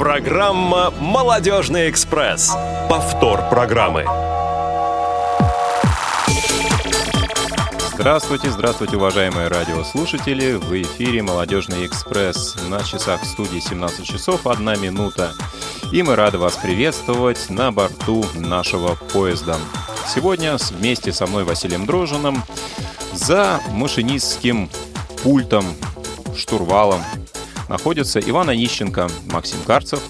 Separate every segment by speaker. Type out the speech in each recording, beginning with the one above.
Speaker 1: Программа «Молодежный экспресс». Повтор программы.
Speaker 2: Здравствуйте, здравствуйте, уважаемые радиослушатели! В эфире «Молодежный экспресс». На часах в студии 17 часов 1 минута. И мы рады вас приветствовать на борту нашего поезда. Сегодня вместе со мной Василием Дрожиным за машинистским пультом, штурвалом находится Иван Онищенко, Максим Карцев.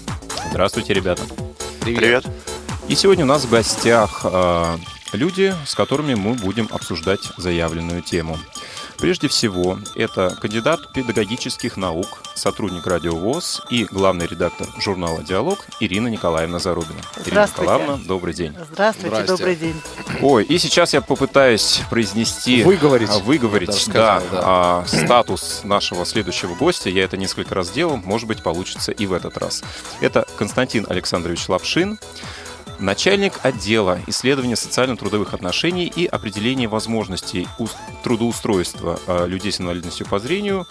Speaker 2: Здравствуйте, ребята.
Speaker 3: Привет. Привет.
Speaker 2: И сегодня у нас в гостях э, люди, с которыми мы будем обсуждать заявленную тему. Прежде всего, это кандидат педагогических наук, сотрудник Радио ВОЗ и главный редактор журнала «Диалог» Ирина Николаевна Зарубина. Ирина Николаевна, добрый день.
Speaker 4: Здравствуйте, Здрасте. добрый день.
Speaker 2: Ой, и сейчас я попытаюсь произнести...
Speaker 3: Выговорить.
Speaker 2: А, выговорить, сказал, да, да. А, статус нашего следующего гостя. Я это несколько раз делал, может быть, получится и в этот раз. Это Константин Александрович Лапшин, начальник отдела исследования социально-трудовых отношений и определения возможностей трудоустройства а, людей с инвалидностью по зрению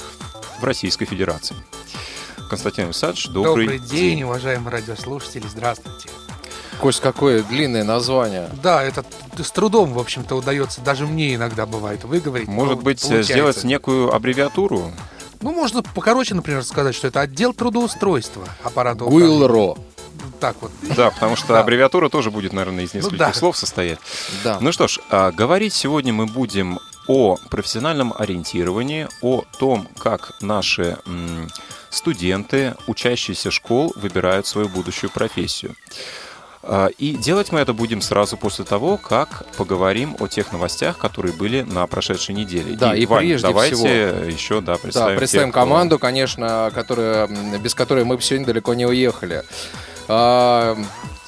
Speaker 2: в Российской Федерации. Константин Александрович, добрый,
Speaker 5: добрый день. день, уважаемые радиослушатели, здравствуйте.
Speaker 3: Кость, какое длинное название.
Speaker 5: Да, это с трудом, в общем-то, удается, даже мне иногда бывает выговорить.
Speaker 2: Может быть, получается. сделать некую аббревиатуру?
Speaker 5: Ну, можно покороче, например, сказать, что это отдел трудоустройства аппарата
Speaker 3: ГУИЛРО
Speaker 5: так вот.
Speaker 2: Да, потому что да. аббревиатура тоже будет, наверное, из ну нескольких ну, да. слов состоять. Да. Ну что ж, а, говорить сегодня мы будем о профессиональном ориентировании, о том, как наши студенты, учащиеся школ, выбирают свою будущую профессию. А, и делать мы это будем сразу после того, как поговорим о тех новостях, которые были на прошедшей неделе.
Speaker 3: Да, и, и Вань, прежде
Speaker 2: давайте
Speaker 3: всего,
Speaker 2: еще да, представим,
Speaker 3: да, представим тех, команду, кто... конечно, которая, без которой мы бы сегодня далеко не уехали. А,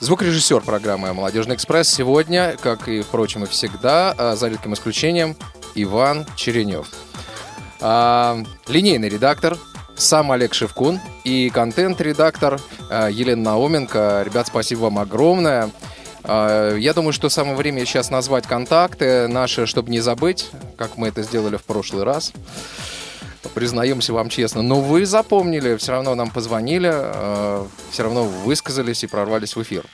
Speaker 3: звукорежиссер программы «Молодежный экспресс» сегодня, как и, впрочем, и всегда, а, за редким исключением, Иван Черенев. А, линейный редактор сам Олег Шевкун и контент-редактор Елена Науменко. Ребят, спасибо вам огромное. Я думаю, что самое время сейчас назвать контакты наши, чтобы не забыть, как мы это сделали в прошлый раз признаемся вам честно. Но вы запомнили, все равно нам позвонили, э, все равно высказались и прорвались в эфир.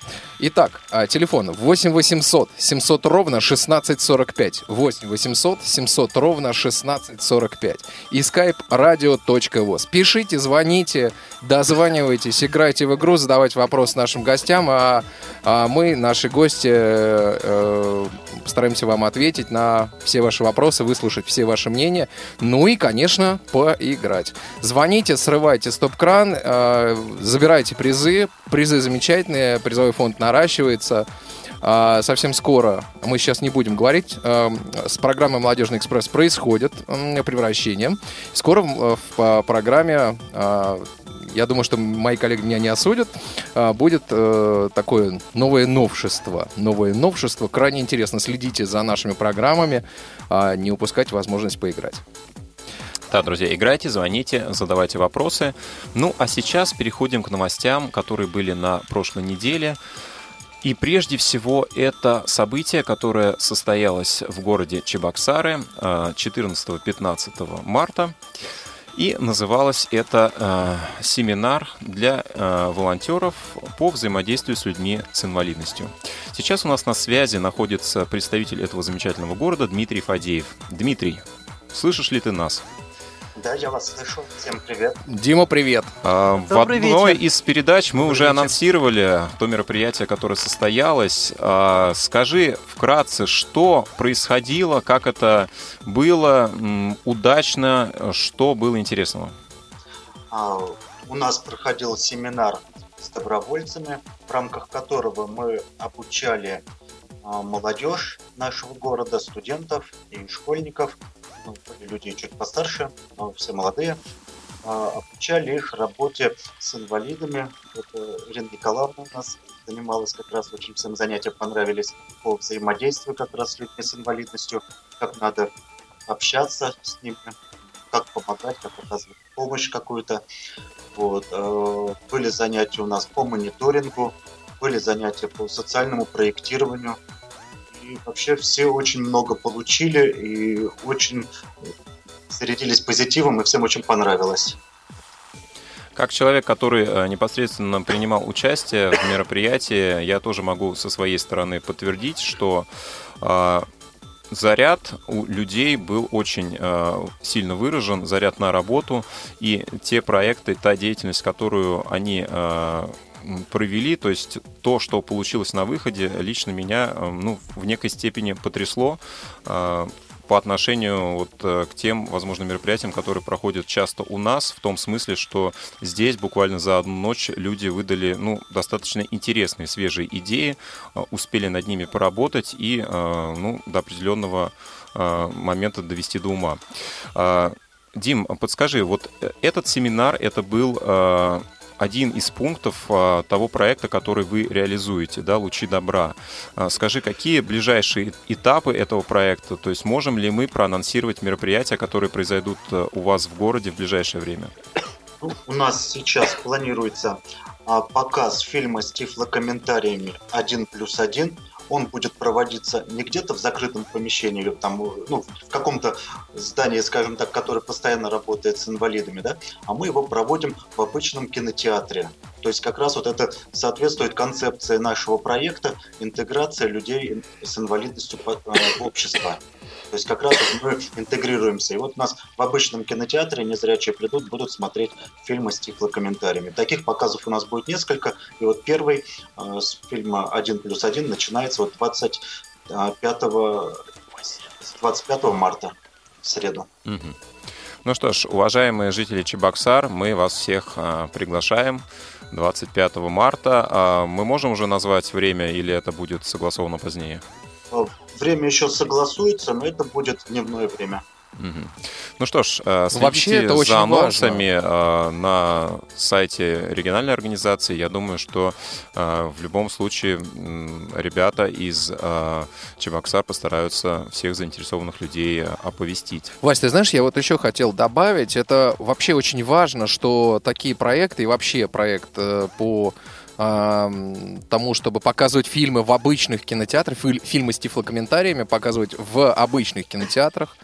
Speaker 3: Итак, э, телефон 8 800 700 ровно 1645. 8 800 700 ровно 1645. И skype radio.voz. Пишите, звоните, дозванивайтесь, играйте в игру, задавайте вопрос нашим гостям, а, а мы, наши гости, э, постараемся вам ответить на все ваши вопросы, выслушать все ваши мнения. Ну и, конечно, поиграть. Звоните, срывайте стоп-кран, э, забирайте призы. Призы замечательные, призовой фонд наращивается. А, совсем скоро, мы сейчас не будем говорить, э, с программой «Молодежный экспресс» происходит превращение. Скоро в программе я думаю, что мои коллеги меня не осудят, будет э, такое новое новшество. Новое новшество. Крайне интересно. Следите за нашими программами, не упускайте возможность поиграть.
Speaker 2: Да, друзья, играйте, звоните, задавайте вопросы. Ну, а сейчас переходим к новостям, которые были на прошлой неделе. И прежде всего это событие, которое состоялось в городе Чебоксары 14-15 э, марта. И называлось это э, семинар для э, волонтеров по взаимодействию с людьми с инвалидностью. Сейчас у нас на связи находится представитель этого замечательного города Дмитрий Фадеев. Дмитрий, слышишь ли ты нас?
Speaker 6: Да, я вас слышу. Всем привет.
Speaker 3: Дима, привет.
Speaker 2: А, в одной вечер. из передач мы Добрый уже вечер. анонсировали то мероприятие, которое состоялось. А, скажи вкратце, что происходило, как это было удачно, что было интересного?
Speaker 6: А, у нас проходил семинар с добровольцами, в рамках которого мы обучали а, молодежь нашего города, студентов и школьников были люди чуть постарше, но все молодые, а, обучали их работе с инвалидами. Это Ирина Николаевна у нас занималась как раз, очень всем занятия понравились по взаимодействию как раз с людьми с инвалидностью, как надо общаться с ними, как помогать, как оказывать помощь какую-то. Вот. А, были занятия у нас по мониторингу, были занятия по социальному проектированию, и вообще все очень много получили и очень зарядились позитивом, и всем очень понравилось.
Speaker 2: Как человек, который э, непосредственно принимал участие в мероприятии, я тоже могу со своей стороны подтвердить, что э, заряд у людей был очень э, сильно выражен, заряд на работу, и те проекты, та деятельность, которую они э, провели, то есть то, что получилось на выходе, лично меня э, ну, в некой степени потрясло э, по отношению вот э, к тем, возможно, мероприятиям, которые проходят часто у нас, в том смысле, что здесь буквально за одну ночь люди выдали ну, достаточно интересные, свежие идеи, успели над ними поработать и ну, до определенного момента довести до ума. Дим, подскажи, вот этот семинар, это был один из пунктов а, того проекта, который вы реализуете, да, «Лучи добра». А, скажи, какие ближайшие этапы этого проекта? То есть можем ли мы проанонсировать мероприятия, которые произойдут а, у вас в городе в ближайшее время?
Speaker 6: Ну, у нас сейчас планируется показ фильма с тифлокомментариями «Один плюс один» он будет проводиться не где-то в закрытом помещении или там, ну, в каком-то здании, скажем так, которое постоянно работает с инвалидами, да, а мы его проводим в обычном кинотеатре. То есть как раз вот это соответствует концепции нашего проекта интеграция людей с инвалидностью э, в общество. То есть как раз мы интегрируемся. И вот у нас в обычном кинотеатре незрячие придут, будут смотреть фильмы с тифлокомментариями. Таких показов у нас будет несколько. И вот первый э, с фильма «1 плюс 1» начинается вот 25, 25 марта, в среду.
Speaker 2: Ну что ж, уважаемые жители Чебоксар, мы вас всех э, приглашаем 25 марта. А мы можем уже назвать время или это будет согласовано позднее?
Speaker 6: Время еще согласуется, но это будет дневное время.
Speaker 2: Ну что ж, э, следите Вообще это очень за анонсами важно. Э, на сайте региональной организации. Я думаю, что э, в любом случае ребята из Чебоксар постараются всех заинтересованных людей оповестить.
Speaker 3: Вась, ты знаешь, я вот еще хотел добавить, это вообще очень важно, что такие проекты и вообще проект по тому, чтобы показывать фильмы в обычных кинотеатрах, фильмы с тифлокомментариями показывать в обычных кинотеатрах.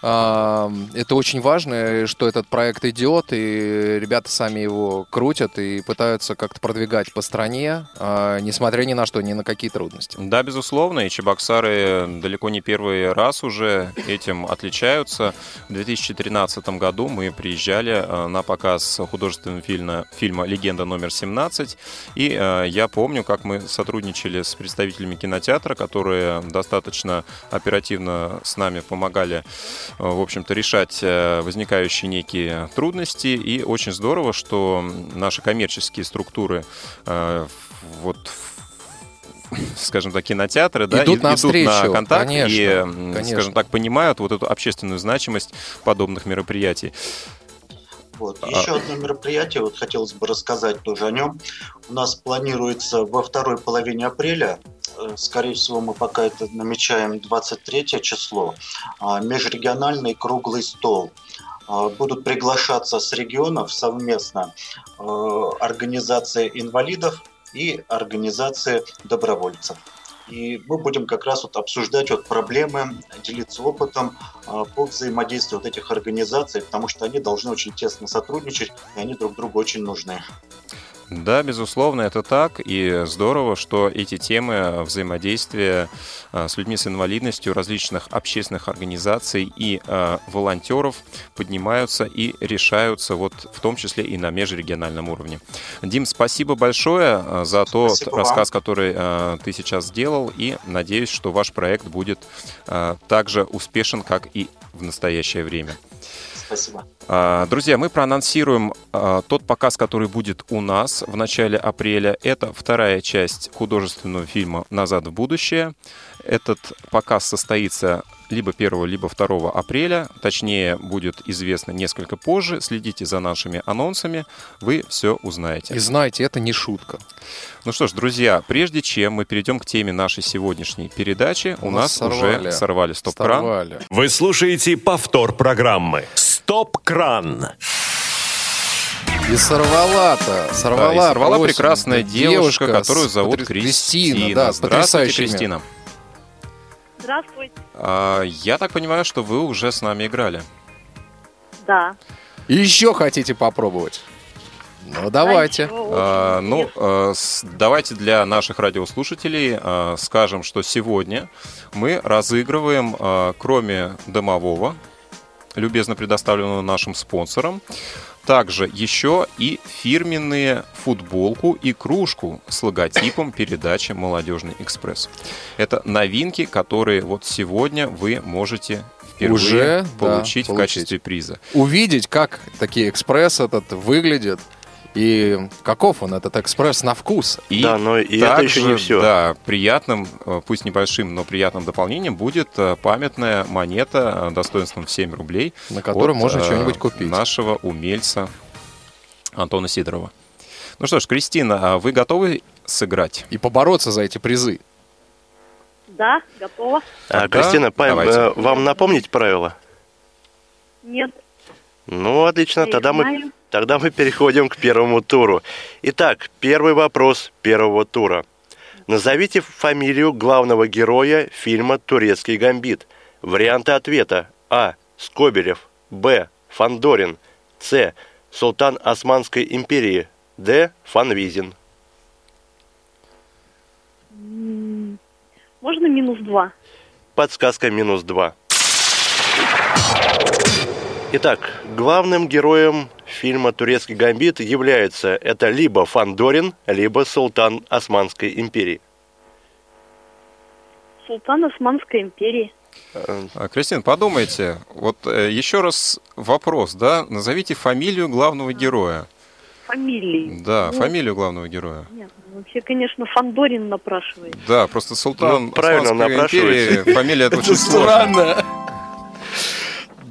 Speaker 3: Это очень важно, что этот проект идет, и ребята сами его крутят и пытаются как-то продвигать по стране, а, несмотря ни на что, ни на какие трудности.
Speaker 2: Да, безусловно, и Чебоксары далеко не первый раз уже этим отличаются. В 2013 году мы приезжали а, на показ художественного фильма, фильма «Легенда номер 17», и а, я помню, как мы сотрудничали с представителями кинотеатра, которые достаточно оперативно с нами помогали в общем-то, решать э, возникающие некие трудности. И очень здорово, что наши коммерческие структуры э, вот скажем так, кинотеатры, да,
Speaker 3: идут, на, идут на
Speaker 2: контакт
Speaker 3: конечно,
Speaker 2: и, конечно. скажем так, понимают вот эту общественную значимость подобных мероприятий.
Speaker 6: Вот. А... Еще одно мероприятие, вот хотелось бы рассказать тоже о нем. У нас планируется во второй половине апреля Э, скорее всего, мы пока это намечаем 23 число, а, межрегиональный круглый стол. А, будут приглашаться с регионов совместно э, организации инвалидов и организации добровольцев. И мы будем как раз вот обсуждать вот проблемы, делиться опытом а, по взаимодействию вот этих организаций, потому что они должны очень тесно сотрудничать, и они друг другу очень нужны.
Speaker 2: Да, безусловно, это так. И здорово, что эти темы взаимодействия а, с людьми с инвалидностью различных общественных организаций и э, волонтеров поднимаются и решаются, вот в том числе и на межрегиональном уровне. Дим, спасибо большое а, за тот спасибо рассказ, вам. который ты сейчас сделал, и надеюсь, что ваш проект будет э, так же успешен, как и в настоящее время.
Speaker 6: Спасибо.
Speaker 2: А, друзья, мы проанонсируем а, тот показ, который будет у нас в начале апреля. Это вторая часть художественного фильма «Назад в будущее». Этот показ состоится либо 1, либо 2 апреля. Точнее, будет известно несколько позже. Следите за нашими анонсами, вы все узнаете.
Speaker 3: И знаете, это не шутка.
Speaker 2: Ну что ж, друзья, прежде чем мы перейдем к теме нашей сегодняшней передачи, у, у нас, нас сорвали. уже сорвали стоп-кран.
Speaker 1: Вы слушаете повтор программы «Стоп-кран».
Speaker 3: И сорвала-то, сорвала, да,
Speaker 2: и сорвала прекрасная девушка, девушка которую зовут Кристина. Кристина. Да, Здравствуйте, Кристина.
Speaker 4: Здравствуйте.
Speaker 2: А, я так понимаю, что вы уже с нами играли.
Speaker 4: Да.
Speaker 3: И еще хотите попробовать? Ну, давайте.
Speaker 2: А, ну, с- давайте для наших радиослушателей э, скажем, что сегодня мы разыгрываем, э, кроме домового, любезно предоставленного нашим спонсором, также еще и фирменные футболку и кружку с логотипом передачи «Молодежный экспресс». Это новинки, которые вот сегодня вы можете впервые
Speaker 3: Уже, да,
Speaker 2: получить в
Speaker 3: получить.
Speaker 2: качестве приза.
Speaker 3: Увидеть, как такие экспресс этот выглядит и каков он, этот экспресс, на вкус.
Speaker 2: И
Speaker 7: Да, но и это еще не
Speaker 2: также,
Speaker 7: всё.
Speaker 2: Да, приятным, э, пусть небольшим, но приятным дополнением будет э, памятная монета э, достоинством в 7 рублей.
Speaker 3: На которую
Speaker 2: от,
Speaker 3: можно что-нибудь купить.
Speaker 2: Нашего умельца Антона Сидорова. Ну что ж, Кристина, а вы готовы сыграть?
Speaker 3: И побороться за эти призы.
Speaker 4: Да, готова.
Speaker 7: А,
Speaker 2: Тогда
Speaker 7: Кристина, э, вам напомнить правила?
Speaker 4: Нет,
Speaker 7: Ну, отлично,
Speaker 4: не
Speaker 7: тогда мы,
Speaker 4: знаю.
Speaker 7: Тогда мы переходим к первому туру. Итак, первый вопрос первого тура. Назовите фамилию главного героя фильма «Турецкий гамбит». Варианты ответа. А. Скобелев. Б. Фандорин. С. Султан Османской империи. Д. Фанвизин.
Speaker 4: Можно минус два?
Speaker 7: Подсказка минус 2. Итак, главным героем фильма «Турецкий гамбит» является это либо Фандорин, либо Султан Османской империи.
Speaker 4: Султан Османской империи.
Speaker 2: А, Кристина, подумайте, вот э, еще раз вопрос, да? Назовите фамилию главного героя.
Speaker 4: Фамилии.
Speaker 2: Да,
Speaker 4: Ну,
Speaker 2: фамилию главного героя.
Speaker 4: Нет, ну, вообще, конечно, Фандорин напрашивает.
Speaker 2: Да, просто Султан
Speaker 7: Ну, правильно
Speaker 2: Османской империи, фамилия это очень сложно.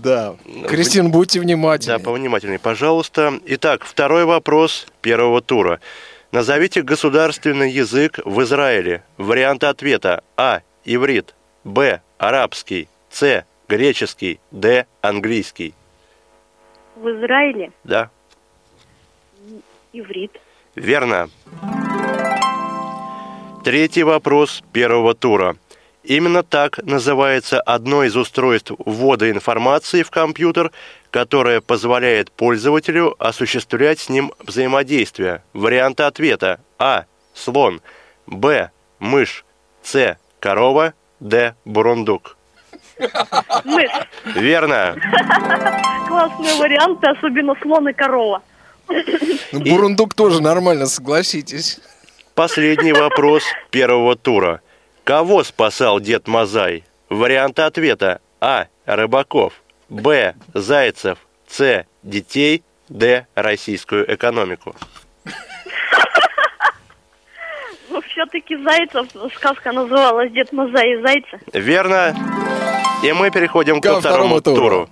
Speaker 3: Да. Кристин, будьте
Speaker 7: Да,
Speaker 3: внимательны.
Speaker 7: повнимательнее, пожалуйста. Итак, второй вопрос первого тура. Назовите государственный язык в Израиле. Варианты ответа. А. Иврит. Б. Арабский. С. Греческий. Д. Английский.
Speaker 4: В Израиле
Speaker 7: Да.
Speaker 4: иврит.
Speaker 7: Верно. Третий вопрос первого тура. Именно так называется одно из устройств ввода информации в компьютер, которое позволяет пользователю осуществлять с ним взаимодействие. Варианты ответа. А. Слон. Б. Мышь. С. Корова. Д. Бурундук.
Speaker 4: Мышь.
Speaker 7: Верно.
Speaker 4: Классные варианты, особенно слон и корова.
Speaker 3: Ну, Бурундук тоже нормально, согласитесь.
Speaker 7: Последний вопрос первого тура. Кого спасал дед Мазай? Варианты ответа. А. Рыбаков. Б. Зайцев. С. Детей. Д. Российскую экономику.
Speaker 4: Ну, все-таки Зайцев, сказка называлась «Дед Мазай и Зайцы».
Speaker 7: Верно. И мы переходим
Speaker 3: Ко
Speaker 7: ко второму
Speaker 3: второму туру.
Speaker 7: туру.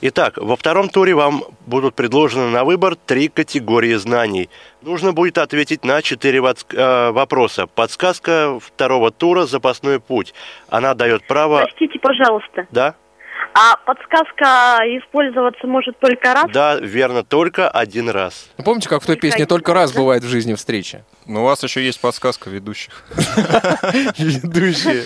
Speaker 7: Итак, во втором туре вам будут предложены на выбор три категории знаний. Нужно будет ответить на четыре э, вопроса. Подсказка второго тура «Запасной путь». Она дает право...
Speaker 4: Простите, пожалуйста.
Speaker 7: Да?
Speaker 4: А подсказка использоваться может только раз?
Speaker 7: Да, верно, только один раз.
Speaker 3: Ну, помните, как в той песне «Только раз бывает в жизни встреча»?
Speaker 2: Но у вас еще есть подсказка ведущих.
Speaker 3: Ведущие.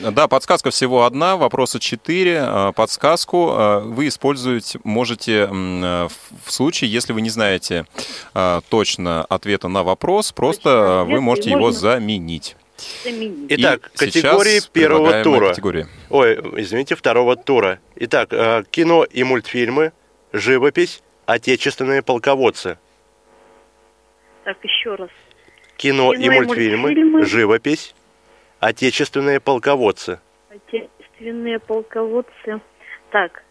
Speaker 2: Да, подсказка всего одна, вопроса четыре. А, Подсказку а, вы использовать можете э, в случае, если вы не знаете точно ответа на вопрос, просто
Speaker 4: ответ,
Speaker 2: вы
Speaker 4: и
Speaker 2: можете его
Speaker 4: можно-
Speaker 2: заменить.
Speaker 4: Заменить.
Speaker 2: И
Speaker 7: Итак,
Speaker 2: сейчас
Speaker 7: категории первого тура.
Speaker 2: категории.
Speaker 7: Ой, извините, второго тура. Итак, э, кино и мультфильмы, живопись, отечественные полководцы.
Speaker 4: Так, еще раз.
Speaker 7: Кино,
Speaker 4: Кино
Speaker 7: и
Speaker 4: и
Speaker 7: мультфильмы,
Speaker 4: мультфильмы.
Speaker 7: живопись, отечественные полководцы.
Speaker 4: Отечественные полководцы. Так.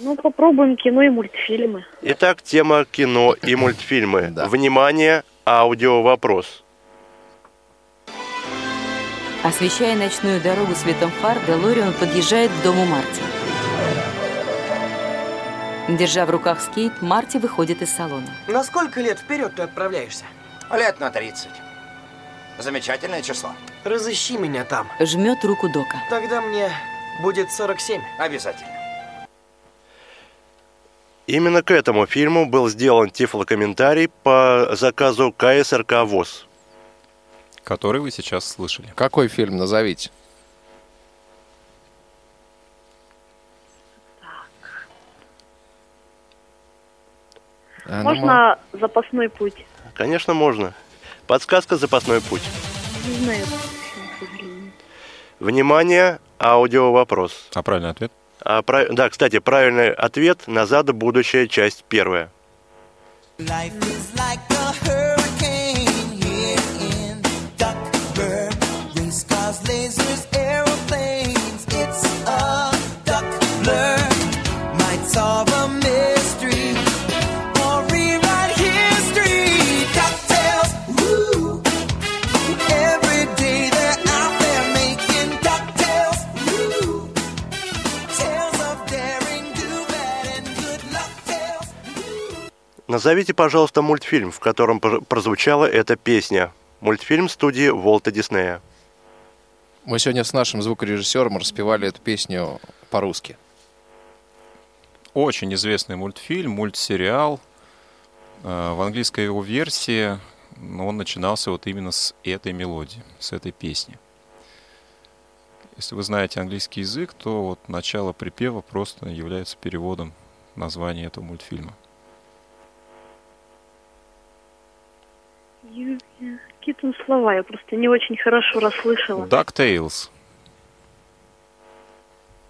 Speaker 4: Ну, попробуем кино и мультфильмы.
Speaker 7: Итак, тема кино и мультфильмы.
Speaker 3: Да.
Speaker 7: Внимание, аудио вопрос.
Speaker 8: Освещая ночную дорогу светом фар, Делориан подъезжает к дому Марти. Держа в руках скейт, Марти выходит из салона.
Speaker 9: На сколько лет вперед ты отправляешься?
Speaker 10: Лет на 30. Замечательное число.
Speaker 9: Разыщи меня там.
Speaker 8: Жмет руку Дока.
Speaker 9: Тогда мне будет 47.
Speaker 10: Обязательно.
Speaker 7: Именно к этому фильму был сделан тифлокомментарий по заказу КСРК ВОЗ.
Speaker 2: который вы сейчас слышали.
Speaker 3: Какой фильм назовите? Ну, мо-
Speaker 4: Можно запасной путь?
Speaker 7: Конечно, можно. Подсказка «Запасной путь».
Speaker 4: Не знаю.
Speaker 7: Внимание, аудио вопрос.
Speaker 2: А правильный ответ?
Speaker 7: А, прав- Да, кстати, правильный ответ «Назад в будущее», часть первая.
Speaker 11: Life is like
Speaker 7: Назовите, пожалуйста, мультфильм, в котором пр- прозвучала эта песня. Мультфильм студии Волта Диснея.
Speaker 3: Мы сегодня с нашим звукорежиссером распевали эту песню по-русски.
Speaker 2: Очень известный мультфильм, мультсериал. Э, В английской его версии он начинался вот именно с этой мелодии, с этой песни. Если вы знаете английский язык, то вот начало припева просто является переводом названия этого мультфильма.
Speaker 4: Ю- Какие там слова, я просто не очень хорошо расслышала.
Speaker 2: DuckTales.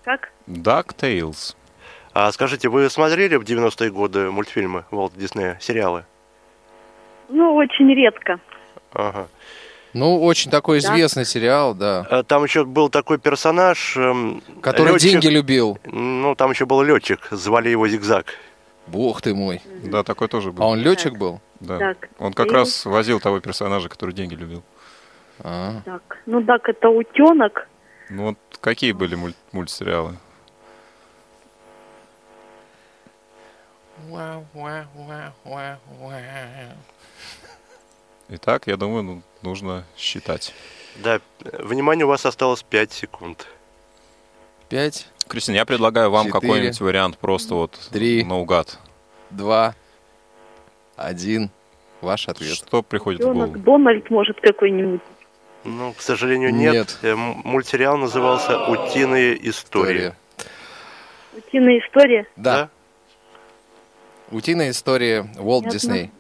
Speaker 4: Как?
Speaker 2: DuckTales.
Speaker 7: А скажите, вы смотрели в 90-е годы мультфильмы Волта Диснея, сериалы?
Speaker 4: Ну, очень редко.
Speaker 7: Ага.
Speaker 3: Ну, очень такой
Speaker 4: Да.
Speaker 3: известный сериал, да.
Speaker 7: А Там еще был такой персонаж... эм,
Speaker 3: Который
Speaker 7: летчик.
Speaker 3: деньги любил.
Speaker 7: Ну, там еще был летчик, звали его Зигзаг.
Speaker 3: Бог ты мой.
Speaker 2: Да, такой тоже был.
Speaker 3: А он летчик был?
Speaker 2: Да.
Speaker 4: Так,
Speaker 2: Он как
Speaker 4: и-
Speaker 2: раз возил того персонажа, который деньги любил.
Speaker 3: А.
Speaker 4: Так, ну так, это утенок.
Speaker 2: Ну вот какие были муль- мультсериалы? Итак, я думаю, ну, нужно считать.
Speaker 7: Да, внимание, у вас осталось 5 секунд.
Speaker 3: Пять,
Speaker 2: Кристина, я предлагаю вам какой-нибудь вариант просто вот
Speaker 3: Три.
Speaker 2: наугад.
Speaker 3: два, один. Ваш ответ.
Speaker 2: Что приходит в голову?
Speaker 4: Дональд, может, какой-нибудь.
Speaker 7: Ну, к сожалению, нет.
Speaker 3: Нет.
Speaker 7: Э, Мультсериал назывался «Утиные истории».
Speaker 4: Утиная история.
Speaker 3: Да. Утиная история Уолт
Speaker 4: Понятно.
Speaker 3: Дисней.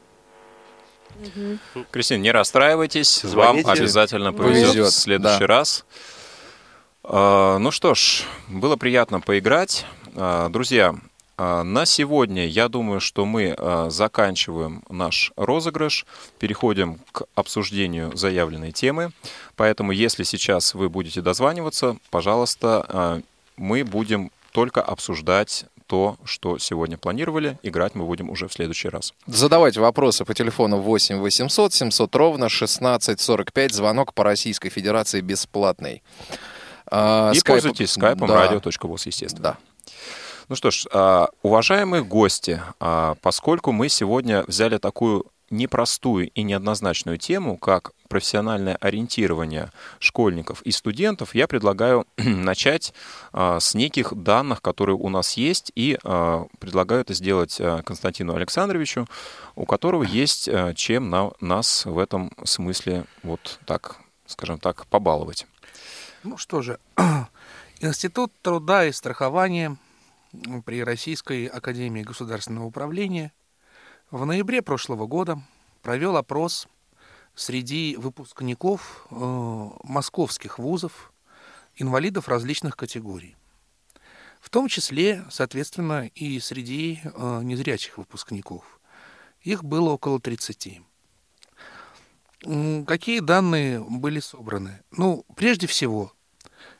Speaker 2: Кристина, не расстраивайтесь,
Speaker 7: Звоните.
Speaker 2: вам обязательно повезет,
Speaker 3: Повезет,
Speaker 2: в следующий
Speaker 3: да.
Speaker 2: раз. А, ну что ж, было приятно поиграть. А, друзья, на сегодня я думаю, что мы а, заканчиваем наш розыгрыш, переходим к обсуждению заявленной темы. Поэтому, если сейчас вы будете дозваниваться, пожалуйста, а, мы будем только обсуждать то, что сегодня планировали. Играть мы будем уже в следующий раз.
Speaker 3: Задавайте вопросы по телефону 8 800 700 ровно 1645. Звонок по Российской Федерации бесплатный. А,
Speaker 2: И
Speaker 3: скайп-
Speaker 2: пользуйтесь скайпом
Speaker 3: Да.
Speaker 2: радио.воз, естественно.
Speaker 3: Да.
Speaker 2: Ну что ж, а, уважаемые гости, а, поскольку мы сегодня взяли такую непростую и неоднозначную тему, как профессиональное ориентирование школьников и студентов, я предлагаю начать а, с неких данных, которые у нас есть, и предлагаю это сделать Константину Александровичу, у которого есть чем на, нас в этом смысле вот так, скажем так, побаловать.
Speaker 5: Ну что же, Институт труда и страхования при Российской Академии Государственного Управления в ноябре прошлого года провел опрос среди выпускников э, московских вузов, инвалидов различных категорий. В том числе, соответственно, и среди э, незрячих выпускников. Их было около 30. М, Какие данные были собраны? Ну, прежде всего,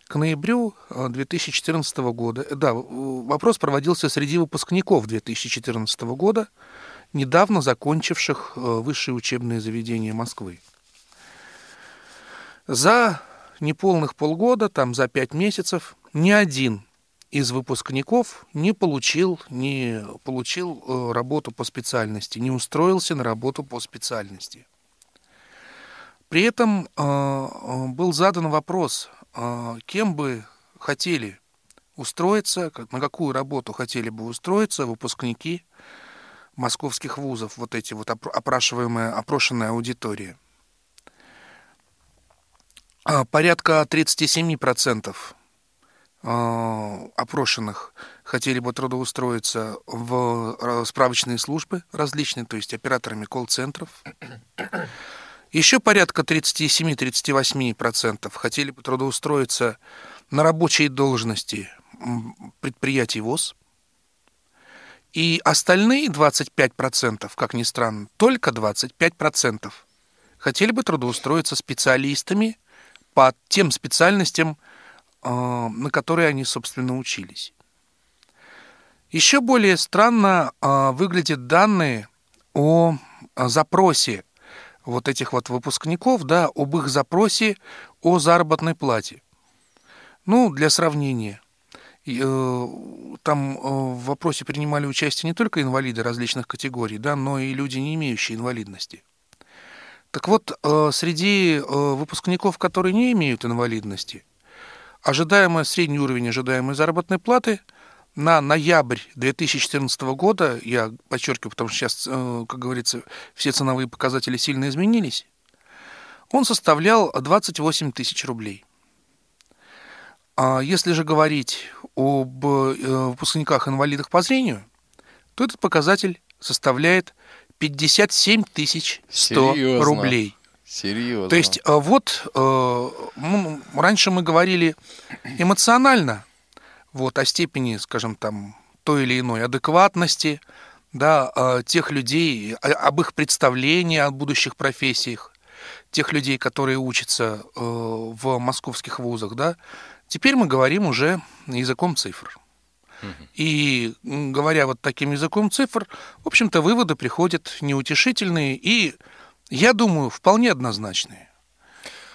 Speaker 5: к ноябрю э, 2014 года, э, да, вопрос проводился среди выпускников 2014 года, недавно закончивших э, высшие учебные заведения Москвы. За неполных полгода, там за пять месяцев, ни один из выпускников не получил, не получил э, работу по специальности, не устроился на работу по специальности. При этом э, э, был задан вопрос, э, кем бы хотели устроиться, на какую работу хотели бы устроиться выпускники московских вузов, вот эти вот опрашиваемая, опрошенная аудитория. а, порядка 37% а, опрошенных хотели бы трудоустроиться в а, справочные службы различные, то есть операторами колл-центров. Еще порядка 37-38% хотели бы трудоустроиться на рабочие должности предприятий ВОЗ. И остальные 25%, как ни странно, только 25% хотели бы трудоустроиться специалистами по тем специальностям, а, на которые они, собственно, учились. Еще более странно а, выглядят данные о запросе вот этих вот выпускников, да, об их запросе о заработной плате. Ну, для сравнения, э, там э, в вопросе принимали участие не только инвалиды различных категорий, да, но и люди, не имеющие инвалидности. Так вот, э, среди выпускников, которые не имеют инвалидности, ожидаемый средний уровень ожидаемой заработной платы на ноябрь 2014 года, я подчеркиваю, потому что сейчас, как говорится, все ценовые показатели сильно изменились, он составлял 28 тысяч рублей – а если же говорить об э, выпускниках-инвалидах по зрению, то этот показатель составляет 57 тысяч 100 Серьезно? рублей.
Speaker 3: Серьезно.
Speaker 5: То есть э, вот э, раньше мы говорили эмоционально вот, о степени, скажем, там, той или иной адекватности, да, тех людей, об их представлении о будущих профессиях, тех людей, которые учатся в московских вузах, да, Теперь мы говорим уже языком цифр. И говоря вот таким языком цифр, в общем-то, выводы приходят неутешительные и, я думаю, вполне однозначные.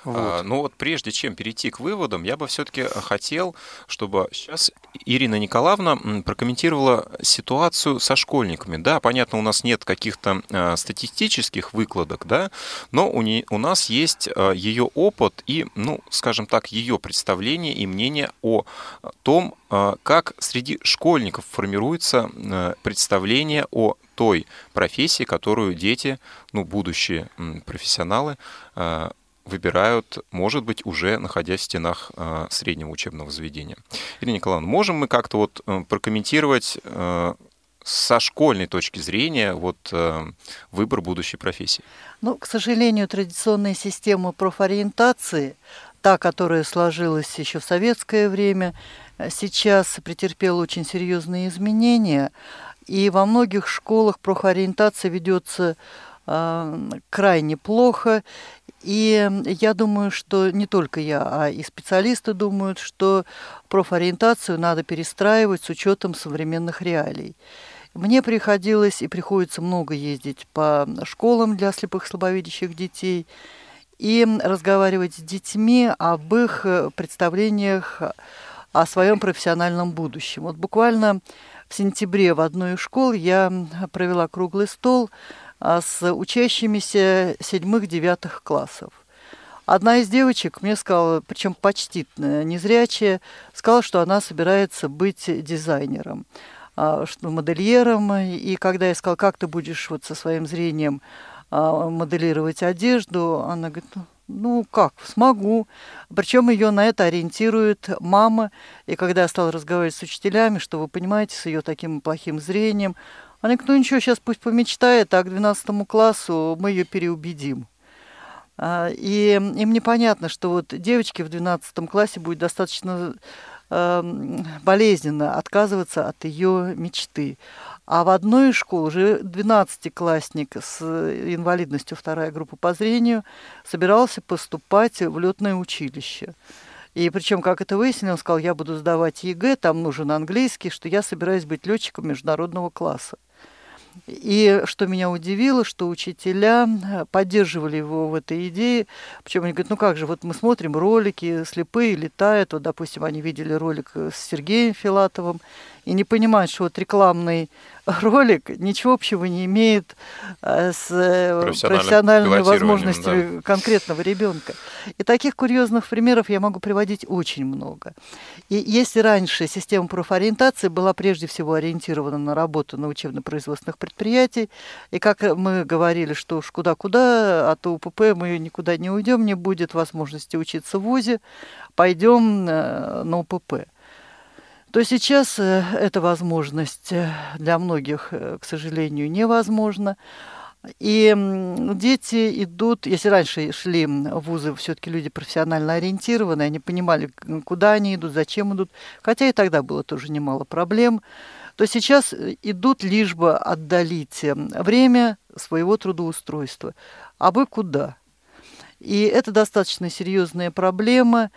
Speaker 2: Вот. А, ну вот прежде чем перейти к выводам, я бы все-таки хотел, чтобы сейчас Ирина Николаевна прокомментировала ситуацию со школьниками. Да, понятно, у нас нет каких-то а, статистических выкладок, да, но у, не, у нас есть а, ее опыт и, ну, скажем так, ее представление и мнение о том, а, как среди школьников формируется представление о той профессии, которую дети, ну, будущие профессионалы, выбирают, может быть, уже находясь в стенах э, среднего учебного заведения. Ирина Николаевна, можем мы как-то вот э, прокомментировать э, со школьной точки зрения вот выбор будущей профессии?
Speaker 12: Ну, к сожалению, традиционная система профориентации, та, которая сложилась еще в советское время, сейчас претерпела очень серьезные изменения, и во многих школах профориентация ведется крайне плохо, и я думаю, что не только я, а и специалисты думают, что профориентацию надо перестраивать с учетом современных реалий. Мне приходилось и приходится много ездить по школам для слепых слабовидящих детей и разговаривать с детьми об их представлениях о своем профессиональном будущем. Вот буквально в сентябре в одной из школ я провела круглый стол с учащимися седьмых-девятых классов. Одна из девочек мне сказала, причем почти незрячая, сказала, что она собирается быть дизайнером, а, модельером. И когда я сказала, как ты будешь вот со своим зрением а, моделировать одежду, она говорит, ну, ну как, смогу. Причем ее на это ориентирует мама. И когда я стала разговаривать с учителями, что вы понимаете, с ее таким плохим зрением, она говорит, ну ничего, сейчас пусть помечтает, а к 12 классу мы ее переубедим. А, и им непонятно, что вот девочке в 12 классе будет достаточно эм, болезненно отказываться от ее мечты. А в одной из школ уже 12-классник с инвалидностью вторая группа по зрению собирался поступать в летное училище. И причем, как это выяснил, он сказал, я буду сдавать ЕГЭ, там нужен английский, что я собираюсь быть летчиком международного класса. И что меня удивило, что учителя э, поддерживали его в этой идее. Причем они говорят, ну как же, вот мы смотрим ролики, слепые летают. Вот, допустим, они видели ролик с Сергеем Филатовым и не понимают, что вот рекламный ролик ничего общего не имеет э, с э,
Speaker 2: Профессиональным
Speaker 12: профессиональными возможностями конкретного ребенка. И таких курьезных примеров я могу приводить очень много. И если раньше система профориентации была прежде всего ориентирована на работу на учебно-производственных предприятий, и как мы говорили, что уж куда-куда, от УПП мы никуда не уйдем, не будет возможности учиться в ВУЗе, пойдем э, на УПП то сейчас э, эта возможность э, для многих, э, к сожалению, невозможна. И дети идут, если раньше шли в вузы все-таки люди профессионально ориентированные, они понимали, куда они идут, зачем идут, хотя и тогда было тоже немало проблем, то сейчас идут лишь бы отдалить время своего трудоустройства. А вы куда? И это достаточно серьезная проблема.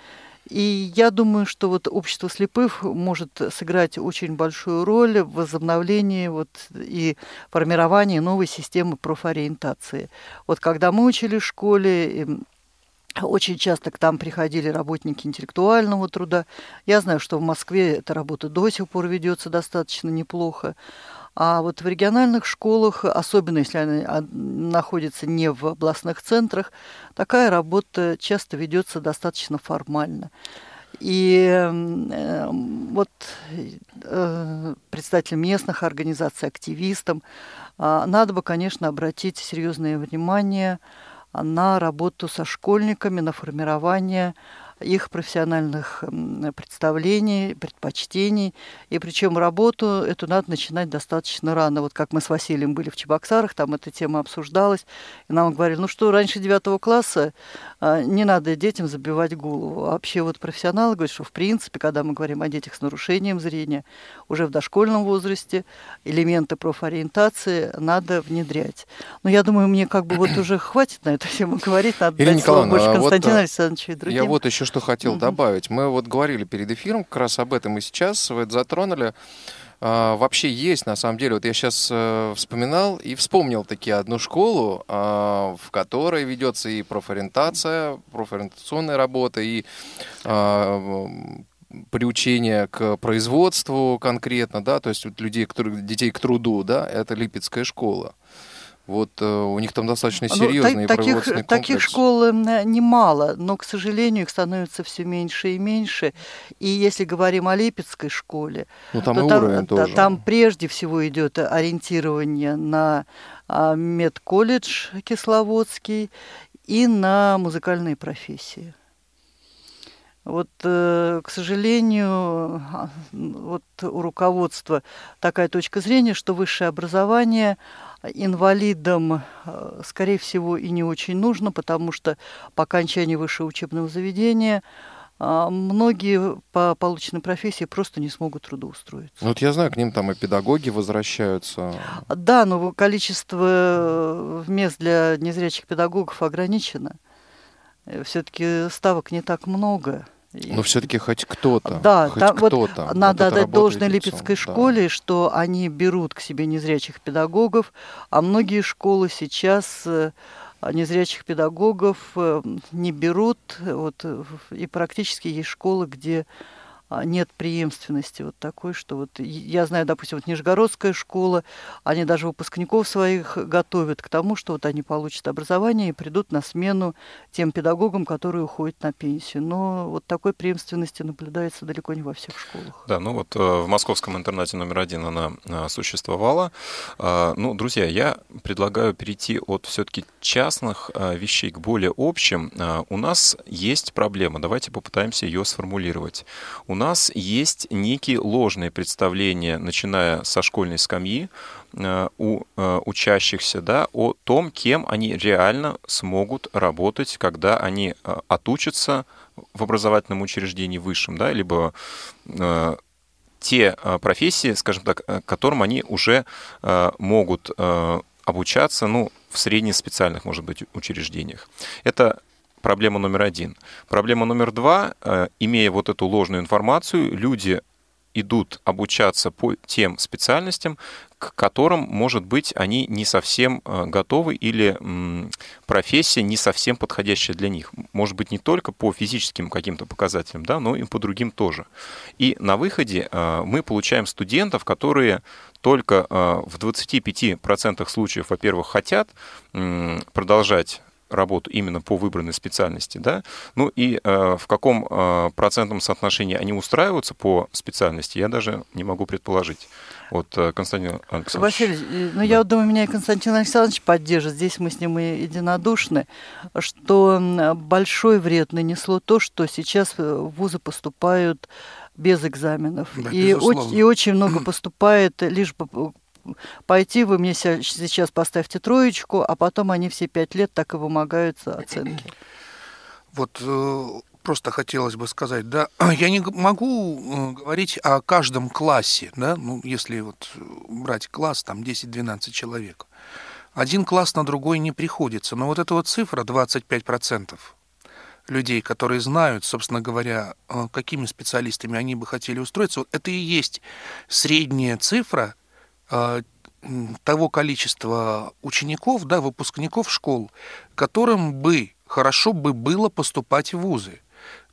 Speaker 12: И я думаю, что вот общество слепых может сыграть очень большую роль в возобновлении вот и формировании новой системы профориентации. Вот когда мы учили в школе, очень часто к нам приходили работники интеллектуального труда. Я знаю, что в Москве эта работа до сих пор ведется достаточно неплохо. А вот в региональных школах, особенно если они а, находятся не в областных центрах, такая работа часто ведется достаточно формально. И э, вот э, представителям местных организаций, активистам, э, надо бы, конечно, обратить серьезное внимание на работу со школьниками, на формирование их профессиональных представлений, предпочтений. И причем работу эту надо начинать достаточно рано. Вот как мы с Василием были в Чебоксарах, там эта тема обсуждалась. И нам говорили, ну что, раньше девятого класса а, не надо детям забивать голову. А вообще вот профессионалы говорят, что в принципе, когда мы говорим о детях с нарушением зрения, уже в дошкольном возрасте элементы профориентации надо внедрять. Но я думаю, мне как бы вот уже хватит на эту тему говорить, надо
Speaker 3: Ирина
Speaker 12: дать слово больше
Speaker 3: а вот,
Speaker 12: Константину
Speaker 3: а,
Speaker 12: Александровичу и другим.
Speaker 3: Я вот еще что хотел
Speaker 12: Мгм.
Speaker 3: добавить. Мы вот говорили перед эфиром как раз об этом и сейчас вы это затронули. А, вообще есть, на самом деле, вот я сейчас вспоминал и вспомнил таки одну школу, в которой ведется и профориентация, профориентационная работа, и приучение к производству конкретно, да, то есть вот людей, которые, детей к труду, да, это Липецкая школа. Вот э, у них там достаточно
Speaker 12: Ну,
Speaker 3: серьезный
Speaker 12: та- таких,
Speaker 3: производственный
Speaker 12: таких
Speaker 3: комплекс.
Speaker 12: школ м, немало, но, к сожалению, их становится все меньше и меньше. И если говорим о Липецкой школе,
Speaker 3: Ну, там
Speaker 12: то там,
Speaker 3: тоже.
Speaker 12: там прежде всего идет ориентирование на а, медколледж Кисловодский и на музыкальные профессии. Вот, э, к сожалению, а, вот у руководства такая точка зрения, что высшее образование инвалидам, э, скорее всего, и не очень нужно, потому что по окончании высшего учебного заведения а, многие по полученной профессии просто не смогут трудоустроиться.
Speaker 3: Вот я знаю, к ним там и педагоги возвращаются.
Speaker 12: Да, но количество э, мест для незрячих педагогов ограничено. Все-таки ставок не так много.
Speaker 3: Но все-таки хоть кто-то.
Speaker 12: Да,
Speaker 3: хоть
Speaker 12: там
Speaker 3: кто-то.
Speaker 12: надо
Speaker 3: Вот эта
Speaker 12: отдать должное
Speaker 3: ведется,
Speaker 12: Липецкой
Speaker 3: да.
Speaker 12: школе, что они берут к себе незрячих педагогов, а многие школы сейчас э, незрячих педагогов э, не берут. Вот, э, и практически есть школы, где нет преемственности вот такой, что вот я знаю, допустим, вот Нижегородская школа, они даже выпускников своих готовят к тому, что вот они получат образование и придут на смену тем педагогам, которые уходят на пенсию. Но вот такой преемственности наблюдается далеко не во всех школах.
Speaker 2: Да, ну вот э, в московском интернате номер один она э, существовала. А, Ну, друзья, я предлагаю перейти от все-таки частных э, вещей к более общим. А, У нас есть проблема, давайте попытаемся ее сформулировать. У нас есть некие ложные представления, начиная со школьной скамьи, э, у э, учащихся, да, о том, кем они реально смогут работать, когда они э, отучатся в образовательном учреждении высшем, да, либо те профессии, скажем так, которым они уже могут обучаться, ну, в среднеспециальных, может быть, учреждениях. Это проблема номер один. Проблема номер два, э, имея вот эту ложную информацию, люди идут обучаться по тем специальностям, к которым, может быть, они не совсем э, готовы или профессия не совсем подходящая для них. Может быть, не только по физическим каким-то показателям, да, но и по другим тоже. И на выходе э, мы получаем студентов, которые только в 25% случаев, во-первых, хотят продолжать работу именно по выбранной специальности, да, ну и э, в каком э, процентном соотношении они устраиваются по специальности, я даже не могу предположить. Вот э, Константин Александрович.
Speaker 12: Василий, э, ну я вот думаю, меня и Константин Александрович поддержит, здесь мы с ним и единодушны, что большой вред нанесло то, что сейчас э, в вузы поступают без экзаменов.
Speaker 5: Да,
Speaker 12: и,
Speaker 5: безусловно.
Speaker 12: и очень много поступает лишь бы п- пойти, вы мне сейчас поставьте троечку, а потом они все пять лет так и вымогаются оценки.
Speaker 5: Вот э, просто хотелось бы сказать, да, я не могу э, говорить о каждом классе, да, ну, если вот э, брать класс, там 10-12 человек. Один класс на другой не приходится, но вот эта вот цифра 25% людей, которые знают, собственно говоря, какими специалистами они бы хотели устроиться, вот это и есть средняя цифра того количества учеников, да, выпускников школ, которым бы хорошо бы было поступать в вузы.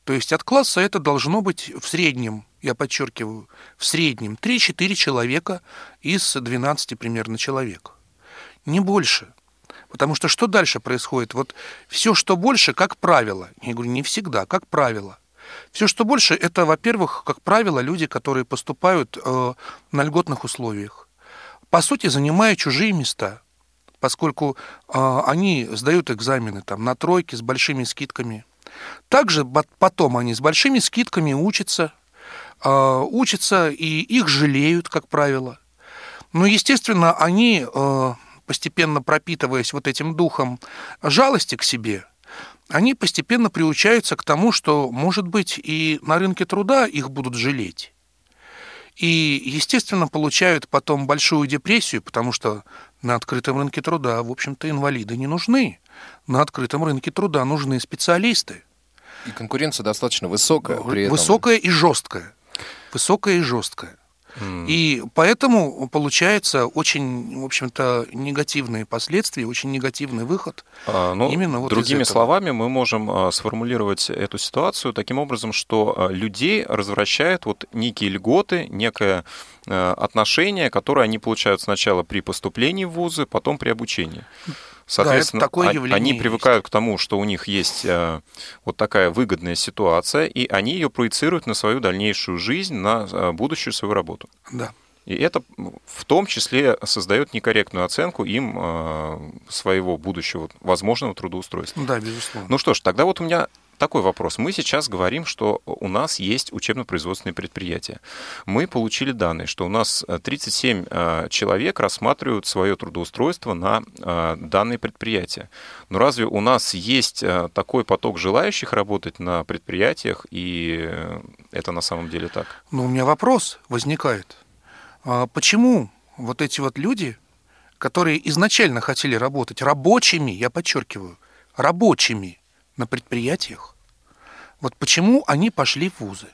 Speaker 5: То есть от класса это должно быть в среднем, я подчеркиваю, в среднем 3-4 человека из 12 примерно человек. Не больше. Потому что что дальше происходит? Вот все, что больше, как правило, я говорю, не всегда, как правило. Все, что больше, это, во-первых, как правило, люди, которые поступают э, на льготных условиях. По сути, занимая чужие места, поскольку э, они сдают экзамены там, на тройки с большими скидками. Также потом они с большими скидками учатся, э, учатся, и их жалеют, как правило. Но, естественно, они, э, постепенно пропитываясь вот этим духом жалости к себе, они постепенно приучаются к тому, что, может быть, и на рынке труда их будут жалеть. И, естественно, получают потом большую депрессию, потому что на открытом рынке труда, в общем-то, инвалиды не нужны. На открытом рынке труда нужны специалисты.
Speaker 3: И конкуренция достаточно высокая при этом.
Speaker 5: Высокая и жесткая. Высокая и жесткая. И поэтому получается очень, в общем-то, негативные последствия, очень негативный выход.
Speaker 2: А, ну,
Speaker 5: именно вот
Speaker 2: другими словами, мы можем а, сформулировать эту ситуацию таким образом, что а, людей развращает вот некие льготы, некое а, отношение, которое они получают сначала при поступлении в вузы, потом при обучении. Соответственно,
Speaker 5: такое
Speaker 2: а-
Speaker 5: явление
Speaker 2: они
Speaker 5: есть.
Speaker 2: привыкают к тому, что у них есть а, вот такая выгодная ситуация, и они ее проецируют на свою дальнейшую жизнь, на а, будущую свою работу.
Speaker 5: Да.
Speaker 2: И это в том числе создает некорректную оценку им э, своего будущего возможного трудоустройства.
Speaker 5: Да, безусловно.
Speaker 2: Ну что ж, тогда вот у меня такой вопрос. Мы сейчас говорим, что у нас есть учебно-производственные предприятия. Мы получили данные, что у нас э, 37 э, человек рассматривают свое трудоустройство на э, данные предприятия. Но разве у нас есть э, такой поток желающих работать на предприятиях, и э, это на самом деле так?
Speaker 5: Но у меня вопрос возникает. А Почему вот эти вот люди, которые изначально хотели работать рабочими, я подчеркиваю, рабочими на предприятиях, вот почему они пошли в вузы?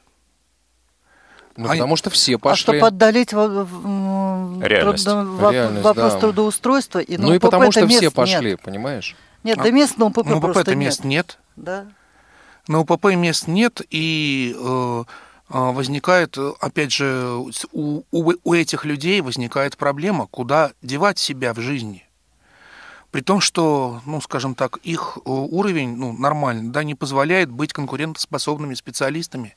Speaker 3: Ну,
Speaker 5: Они-
Speaker 3: потому что все
Speaker 12: А
Speaker 3: пошли.
Speaker 12: чтобы отдалить
Speaker 2: Реальность.
Speaker 3: Реальность,
Speaker 12: вопрос
Speaker 3: да.
Speaker 12: трудоустройства, и
Speaker 3: Ну и
Speaker 12: УПП
Speaker 3: потому что все
Speaker 12: нет.
Speaker 3: пошли, понимаешь?
Speaker 12: Нет,
Speaker 5: А,
Speaker 12: да мест на УПП
Speaker 5: На УПП-то
Speaker 12: просто
Speaker 5: мест нет.
Speaker 12: Да.
Speaker 5: На УПП мест нет, и э, э, возникает, опять же, у, у, у этих людей возникает проблема, куда девать себя в жизни. При том, что, ну, скажем так, их э, уровень, ну, нормальный, да, не позволяет быть конкурентоспособными специалистами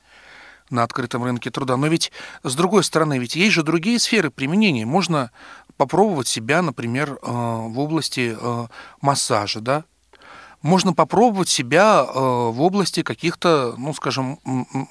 Speaker 5: на открытом рынке труда. Но ведь, с другой стороны, ведь есть же другие сферы применения. Можно попробовать себя, например, э, в области э, массажа, да, можно попробовать себя э, в области каких-то, ну, скажем,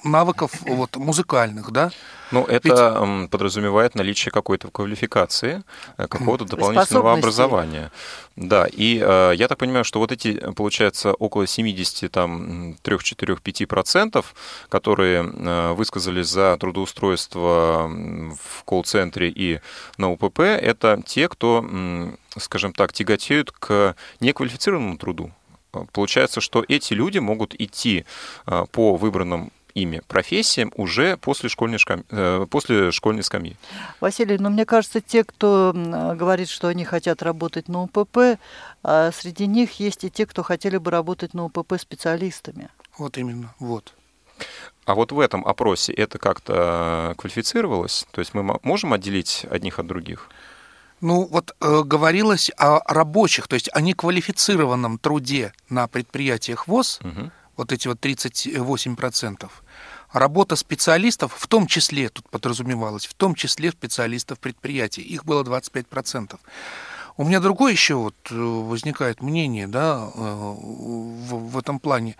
Speaker 5: навыков вот, музыкальных, да?
Speaker 2: Ну, это м, подразумевает наличие какой-то квалификации, э, какого-то дополнительного образования. Да, и э, я так понимаю, что вот эти, получается, около 70, там, 3-4-5%, которые э, высказались за трудоустройство в колл-центре и на УПП, это те, кто, скажем так, тяготеют к неквалифицированному труду. Э, Получается, что эти люди могут идти э, по выбранным ими профессиям уже после школьной, шкам... э, после школьной скамьи.
Speaker 12: Василий, но мне кажется, те, кто говорит, что они хотят работать на УПП, а среди них есть и те, кто хотели бы работать на УПП специалистами.
Speaker 5: Вот именно, вот.
Speaker 2: А вот в этом опросе это как-то квалифицировалось? То есть мы мо- можем отделить одних от других?
Speaker 5: Ну, вот э, говорилось о рабочих, то есть о неквалифицированном труде на предприятиях ВОЗ,
Speaker 2: Мгм.
Speaker 5: вот эти вот 38%. Работа специалистов, в том числе, тут подразумевалось, в том числе специалистов предприятий, их было 25%. У меня другое еще вот э, возникает мнение, да, э, в, в этом плане.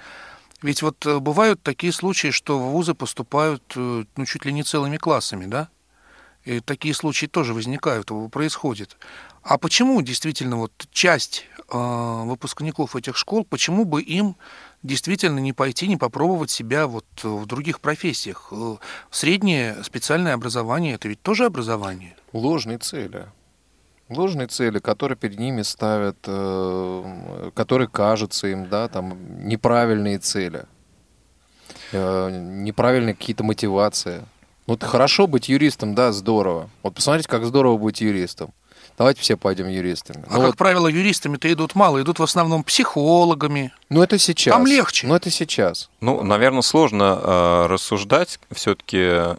Speaker 5: Ведь вот э, бывают такие случаи, что в вузы поступают, ну, чуть ли не целыми классами, да? И такие случаи тоже возникают, происходят. А почему действительно вот часть э, выпускников этих школ, почему бы им действительно не пойти, не попробовать себя вот в других профессиях? Э, Среднее специальное образование – это ведь тоже образование.
Speaker 3: Ложные цели. Ложные цели, которые перед ними ставят, э, которые кажутся им, да, там, неправильные цели, э, неправильные какие-то мотивации. Ну, это хорошо быть юристом, да, здорово. Вот посмотрите, как здорово быть юристом. Давайте все пойдем юристами.
Speaker 5: А
Speaker 3: Ну,
Speaker 5: как
Speaker 3: вот,
Speaker 5: правило, юристами-то идут мало, идут в основном психологами.
Speaker 3: ну, это сейчас.
Speaker 5: Там легче.
Speaker 3: Ну, это сейчас.
Speaker 2: Ну, наверное, сложно э, рассуждать все-таки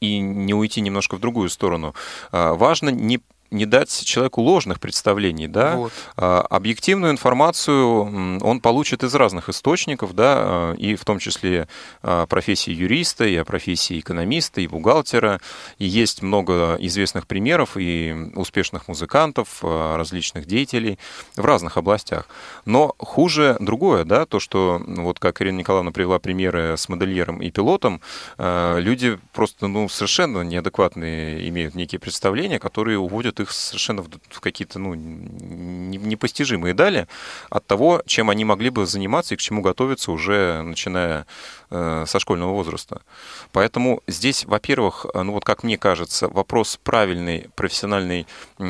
Speaker 2: и не уйти немножко в другую сторону. Э, важно не не дать человеку ложных представлений, да,
Speaker 5: Вот.
Speaker 2: А, объективную информацию он получит из разных источников, да, а, и в том числе а, профессии юриста, и о профессии экономиста, и бухгалтера. И есть много известных примеров и успешных музыкантов, различных деятелей в разных областях. Но хуже другое, да, то, что, вот как Ирина Николаевна привела примеры с модельером и пилотом, люди просто, ну, совершенно неадекватные имеют некие представления, которые уводят их совершенно в, какие-то, ну, не- непостижимые дали от того, чем они могли бы заниматься и к чему готовиться уже начиная э, со школьного возраста. Поэтому здесь, во-первых, э, ну вот как мне кажется, вопрос правильной профессиональной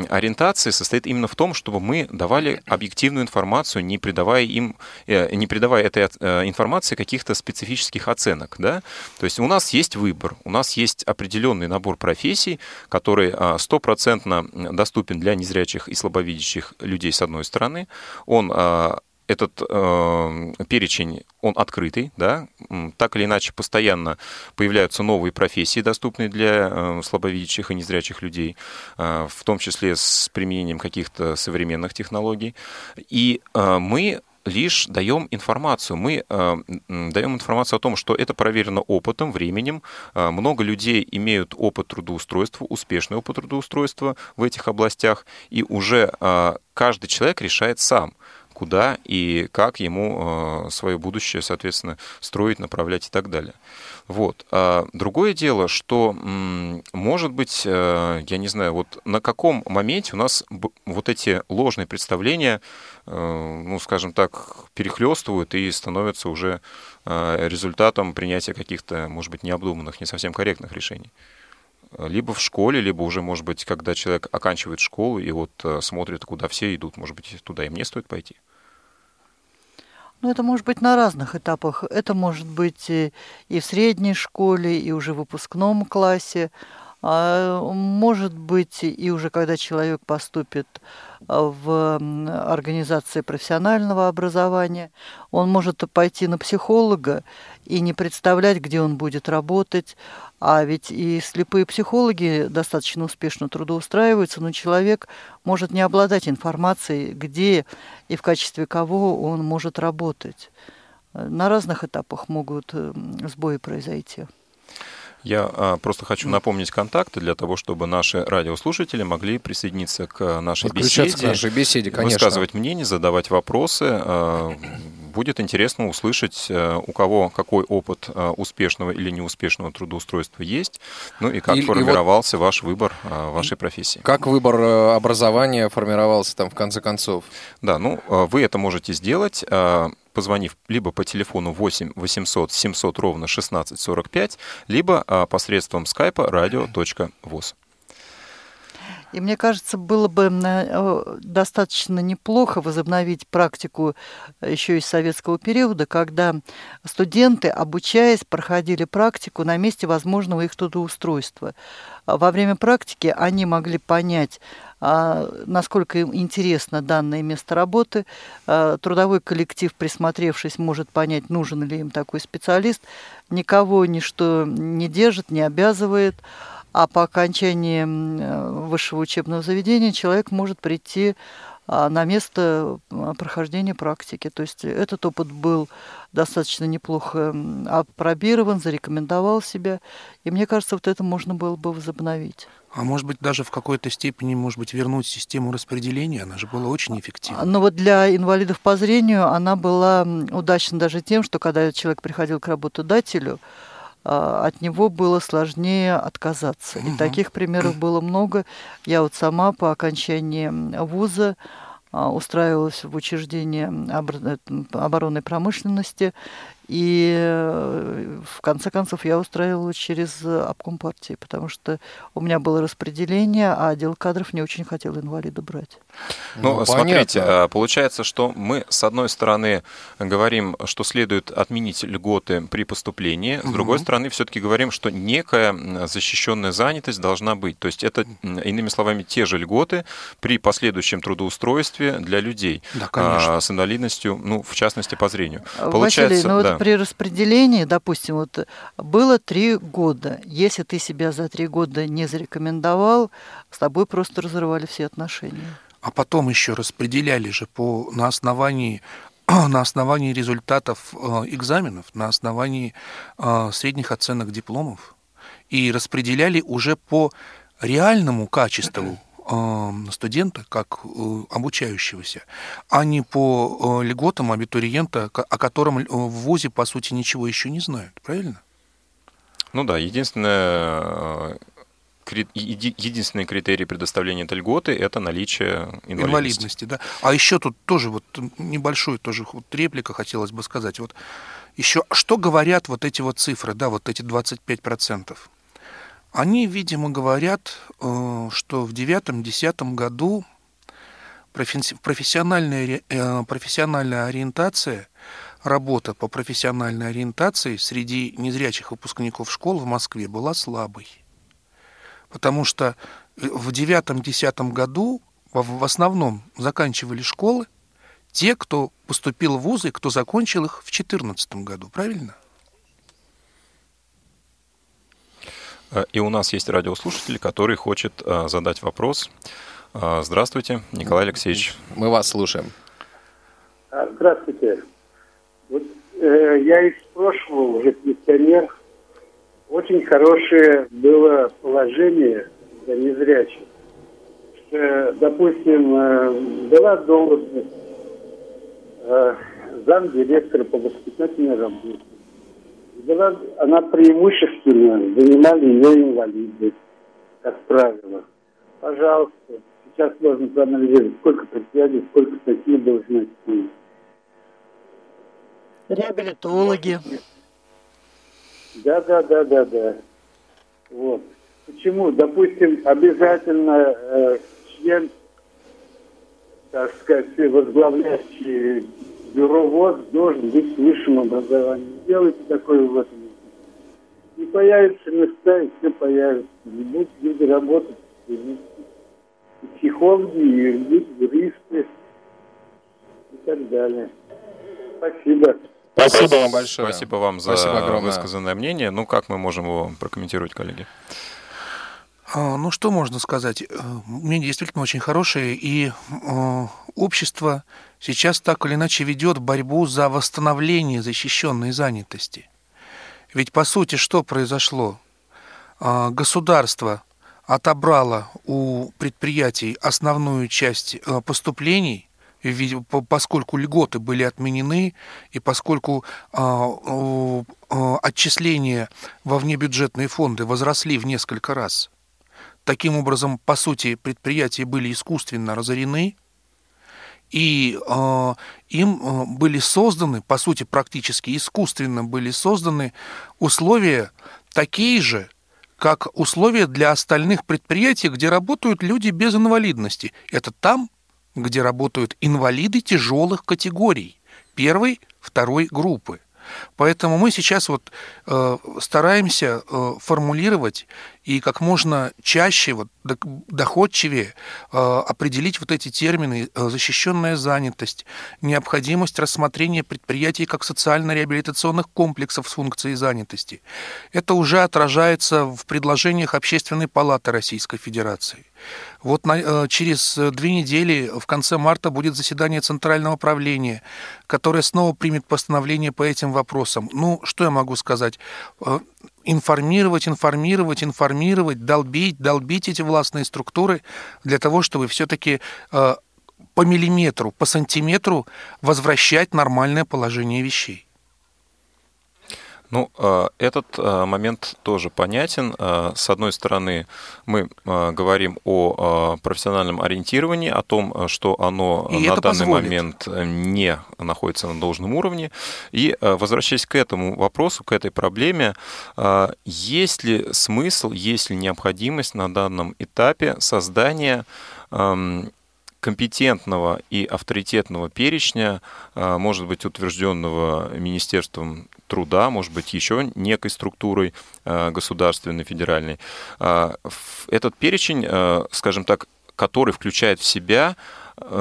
Speaker 2: ориентации состоит именно в том, чтобы мы давали объективную информацию, не придавая им, э, не придавая этой информации каких-то специфических оценок, да. То есть у нас есть выбор, у нас есть определенный набор профессий, который а, стопроцентно доступен для незрячих и слабовидящих людей с одной стороны. Он а, этот э, перечень, он открытый, да, так или иначе постоянно появляются новые профессии, доступные для э, слабовидящих и незрячих людей, э, в том числе с применением каких-то современных технологий. И э, мы лишь даем информацию. Мы э, даем информацию о том, что это проверено опытом, временем. Э, много людей имеют опыт трудоустройства, успешный опыт трудоустройства в этих областях, и уже э, каждый человек решает сам, куда и как ему свое будущее, соответственно, строить, направлять и так далее. Вот. А другое дело, что, может быть, э, я не знаю, вот на каком моменте у нас вот эти ложные представления, э, ну, скажем так, перехлестывают и становятся уже э, результатом принятия каких-то, может быть, необдуманных, не совсем корректных решений. Либо в школе, либо уже, может быть, когда человек оканчивает школу и вот смотрит, куда все идут, может быть, туда и мне стоит пойти.
Speaker 12: Ну, это может быть на разных этапах. Это может быть и, и в средней школе, и уже в выпускном классе. А может быть и уже когда человек поступит а, в организации профессионального образования, он может пойти на психолога и не представлять, где он будет работать. А ведь и слепые психологи достаточно успешно трудоустраиваются, но человек может не обладать информацией, где и в качестве кого он может работать. На разных этапах могут сбои произойти.
Speaker 2: Я а, просто хочу напомнить контакты для того, чтобы наши радиослушатели могли присоединиться к нашей
Speaker 3: Подключаться
Speaker 2: беседе.
Speaker 3: к нашей беседе, конечно.
Speaker 2: Высказывать мнение, задавать вопросы. А, Будет интересно услышать, а, у кого какой опыт а, успешного или неуспешного трудоустройства есть, ну и как
Speaker 3: И- и вот-
Speaker 2: формировался ваш выбор а, вашей профессии.
Speaker 3: Как выбор э, образования формировался там в конце концов?
Speaker 2: Да, ну а, вы это можете сделать, а, позвонив либо по телефону 8 800 700 ровно 1645, либо а, посредством скайпа radio.voz.
Speaker 12: И мне кажется, было бы э, достаточно неплохо возобновить практику еще из советского периода, когда студенты, обучаясь, проходили практику на месте возможного их трудоустройства. Во время практики они могли понять, насколько им интересно данное место работы. А, трудовой коллектив, присмотревшись, может понять, нужен ли им такой специалист. Никого ничто не держит, не обязывает. А по окончании высшего учебного заведения человек может прийти а, на место прохождения практики. То есть этот опыт был достаточно неплохо опробирован, зарекомендовал себя. И мне кажется, вот это можно было бы возобновить.
Speaker 5: А может быть, даже в какой-то степени, может быть, вернуть систему распределения? Она же была очень эффективна.
Speaker 12: Но вот для инвалидов по зрению она была удачна даже тем, что когда человек приходил к работодателю, а, от него было сложнее отказаться. И таких примеров было много. Я вот сама по окончании вуза а, устраивалась в учреждение э, оборонной промышленности и э, в конце концов я устраивала через обком партии, потому что у меня было распределение, а отдел кадров не очень хотел инвалида брать.
Speaker 2: Ну, ну смотрите, понятно. получается, что мы, с одной стороны, говорим, что следует отменить льготы при поступлении, с угу. другой стороны, все-таки говорим, что некая защищенная занятость должна быть. То есть это, иными словами, те же льготы при последующем трудоустройстве для людей
Speaker 5: да, конечно.
Speaker 2: с инвалидностью, ну, в частности, по зрению.
Speaker 12: Получается, Василий, ну, да при распределении, допустим, вот было три года. Если ты себя за три года не зарекомендовал, с тобой просто разрывали все отношения.
Speaker 5: А потом еще распределяли же по, на основании на основании результатов э, экзаменов, на основании э, средних оценок дипломов. И распределяли уже по реальному качеству студента как э, обучающегося, а не по э, льготам абитуриента, о котором э, в ВУЗе, по сути, ничего еще не знают. Правильно?
Speaker 2: Ну да, единственное, единственный критерий предоставления этой льготы – это наличие инвалидности.
Speaker 5: Инвалидности, да. А еще тут тоже вот небольшой тоже вот реплика хотелось бы сказать. Вот еще что говорят вот эти вот цифры, да, вот эти 25%? Они, видимо, говорят, э, что в девятом-десятом году профессиональная, э, профессиональная ориентация, работа по профессиональной ориентации среди незрячих выпускников школ в Москве была слабой. Потому что э, в девятом-десятом году в основном заканчивали школы те, кто поступил в вузы, кто закончил их в 2014 году, правильно?
Speaker 2: Э, и у нас есть радиослушатель, который хочет э, задать вопрос. Здравствуйте, Николай Алексеевич.
Speaker 3: Мы вас слушаем.
Speaker 13: А, здравствуйте. Вот, э, я из прошлого уже пенсионер. Очень хорошее было положение для незрячих. Что, допустим, э, была должность э, замдиректора по воспитательной работе была, она преимущественно занимали ее инвалиды, как правило. Пожалуйста, сейчас можно проанализировать, сколько предприятий, сколько такие должности.
Speaker 12: Реабилитологи.
Speaker 13: Да, да, да, да, да. Вот. Почему? Допустим, обязательно э, член, так сказать, возглавляющий бюро ВОЗ должен быть с высшим образованием. Сделайте такой вот. И появятся места, и все появятся. И будут люди работать. И психологи, и юристы, и так далее. Спасибо.
Speaker 3: Спасибо вам большое.
Speaker 2: Спасибо вам за Спасибо высказанное мнение. Ну, как мы можем его прокомментировать, коллеги?
Speaker 5: А, ну, что можно сказать? Э, мнение действительно очень хорошее, и э, общество сейчас так или иначе ведет борьбу за восстановление защищенной занятости. Ведь, по сути, что произошло? А, государство отобрало у предприятий основную часть э, поступлений, поскольку льготы были отменены, и поскольку а, отчисления во внебюджетные фонды возросли в несколько раз – Таким образом, по сути, предприятия были искусственно разорены, и э, им были созданы, по сути, практически искусственно были созданы условия такие же, как условие для остальных предприятий, где работают люди без инвалидности. Это там, где работают инвалиды тяжелых категорий первой, второй группы. Поэтому мы сейчас вот э, стараемся э, формулировать и как можно чаще, вот, доходчивее э, определить вот эти термины э, защищенная занятость, необходимость рассмотрения предприятий как социально-реабилитационных комплексов с функцией занятости. Это уже отражается в предложениях Общественной палаты Российской Федерации. Вот на, э, через две недели, в конце марта, будет заседание Центрального правления, которое снова примет постановление по этим вопросам. Ну, что я могу сказать? Информировать, информировать, информировать, долбить, долбить эти властные структуры для того, чтобы все-таки э, по миллиметру, по сантиметру возвращать нормальное положение вещей.
Speaker 2: Ну, э, этот э, момент тоже понятен. Э, с одной стороны, мы говорим о профессиональном ориентировании, о том, что оно И на данный позволит. момент не находится на должном уровне. И возвращаясь к этому вопросу, к этой проблеме, есть ли смысл, есть ли необходимость на данном этапе создания компетентного и авторитетного перечня, может быть, утвержденного Министерством труда, может быть, еще некой структурой э, государственной, федеральной. Э, этот перечень, скажем так, который включает в себя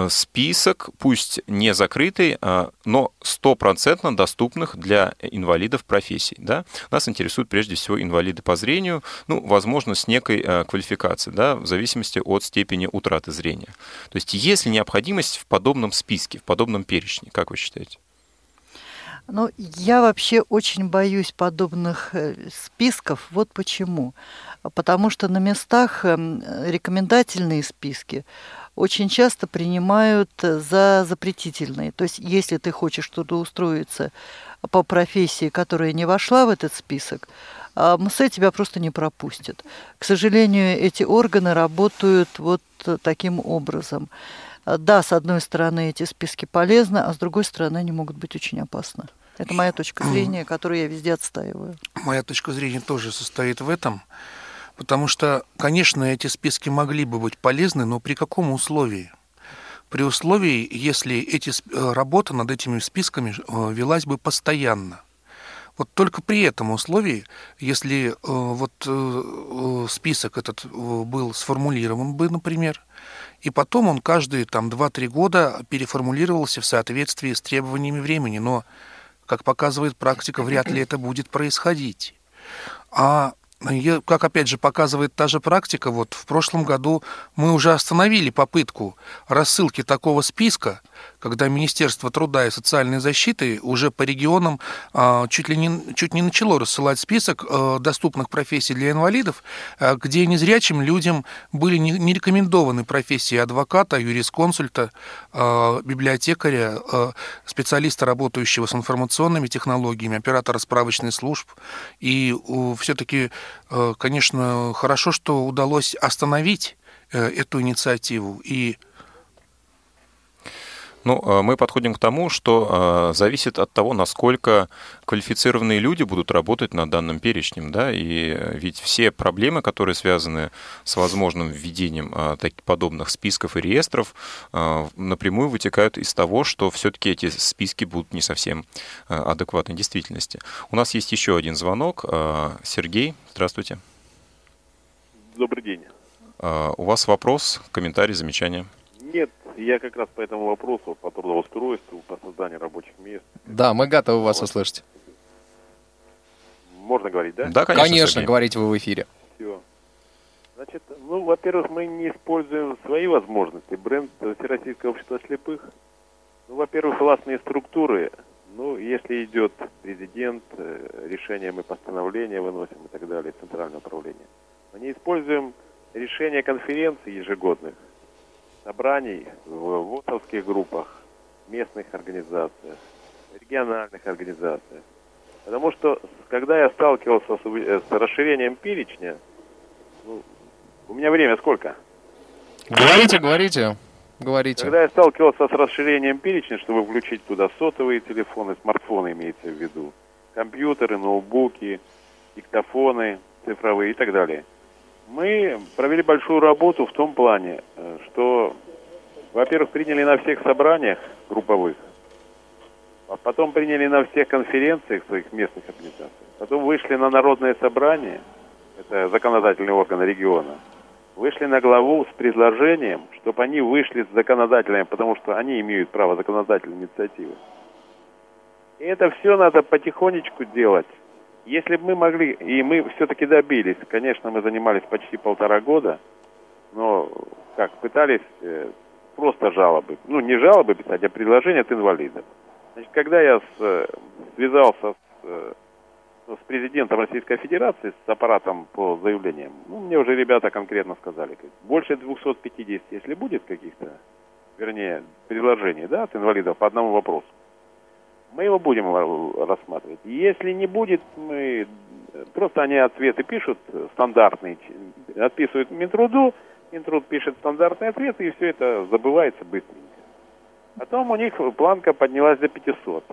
Speaker 2: список, пусть не закрытый, но стопроцентно доступных для инвалидов профессий. Да? Нас интересуют прежде всего инвалиды по зрению, ну, возможно, с некой квалификацией, да, в зависимости от степени утраты зрения. То есть есть ли необходимость в подобном списке, в подобном перечне, как вы считаете?
Speaker 12: Ну, я вообще очень боюсь подобных э, списков. Вот почему. Потому что на местах эм, рекомендательные списки очень часто принимают за запретительные. То есть, если ты хочешь трудоустроиться по профессии, которая не вошла в этот список, а МСЭ тебя просто не пропустит. К сожалению, эти органы работают вот таким образом. Да, с одной стороны, эти списки полезны, а с другой стороны, они могут быть очень опасны. Это моя точка зрения, которую я везде отстаиваю.
Speaker 5: Моя точка зрения тоже состоит в этом, потому что, конечно, эти списки могли бы быть полезны, но при каком условии? При условии, если эти, э, работа над этими списками э, велась бы постоянно. Вот только при этом условии, если э, вот список этот был сформулирован бы, например, и потом он каждые там 2-3 года переформулировался в соответствии с требованиями времени, но как показывает практика, вряд ли это будет происходить. А как опять же показывает та же практика, вот в прошлом году мы уже остановили попытку рассылки такого списка, когда Министерство труда и социальной защиты уже по регионам а, чуть ли не, чуть не начало рассылать список а, доступных профессий для инвалидов, а, где незрячим людям были не рекомендованы профессии адвоката, юрисконсульта, библиотекаря, специалиста, работающего с информационными технологиями, оператора справочных служб. И все-таки, конечно, хорошо, что удалось остановить э, эту инициативу и
Speaker 2: ну, э, мы подходим к тому, что э, зависит от того, насколько квалифицированные люди будут работать над данным перечнем, да, и ведь все проблемы, которые связаны с возможным введением э, таких подобных списков и реестров, напрямую вытекают из того, что все-таки эти списки будут не совсем адекватной действительности. У нас есть еще один звонок. Сергей, здравствуйте.
Speaker 14: Добрый день.
Speaker 2: У вас вопрос, комментарий, замечание?
Speaker 14: Нет, я как раз по этому вопросу, по трудоустройству, по созданию рабочих мест.
Speaker 3: Да, мы готовы вас вот. услышать.
Speaker 14: Можно говорить, да?
Speaker 3: Да, конечно. Конечно, говорите вы в эфире.
Speaker 14: Все. Значит, ну, во-первых, мы не используем свои возможности. Бренд Всероссийского общества слепых. Ну, во-первых, властные структуры. Ну, если идет президент, э, решения мы постановления выносим и так далее, центральное управление. Мы не используем решения конференций ежегодных собраний в ВОСовских группах, местных организациях, региональных организациях. Потому что, когда я сталкивался с, э, с расширением перечня, ну, у меня время сколько?
Speaker 3: Говорите, говорите, говорите.
Speaker 14: Когда я сталкивался с расширением перечня, чтобы включить туда сотовые телефоны, смартфоны имеется в виду, компьютеры, ноутбуки, диктофоны, цифровые и так далее. Мы провели большую работу в том плане, э, что, во-первых, приняли на всех собраниях групповых, а потом приняли на всех конференциях своих местных организаций, потом вышли на народное собрание, это законодательный орган региона, вышли на главу с предложением, чтобы они вышли с законодательным, потому что они имеют право законодательной инициативы. И это все надо потихонечку делать. Если бы мы могли, и мы все-таки добились, конечно, мы занимались почти полтора года, но как, пытались э, просто жалобы, ну не жалобы писать, а предложения от инвалидов. Значит, когда я с, э, связался с, э, с президентом Российской Федерации, с аппаратом по заявлениям, ну, мне уже ребята конкретно сказали, больше 250, если будет каких-то, вернее, предложений, да, от инвалидов по одному вопросу, мы его будем ра- рассматривать. Если не будет, мы просто они ответы пишут э, стандартные, отписывают Минтруду, Минтруд пишет стандартный ответ, и все это забывается быстренько. Потом у них планка поднялась до 500.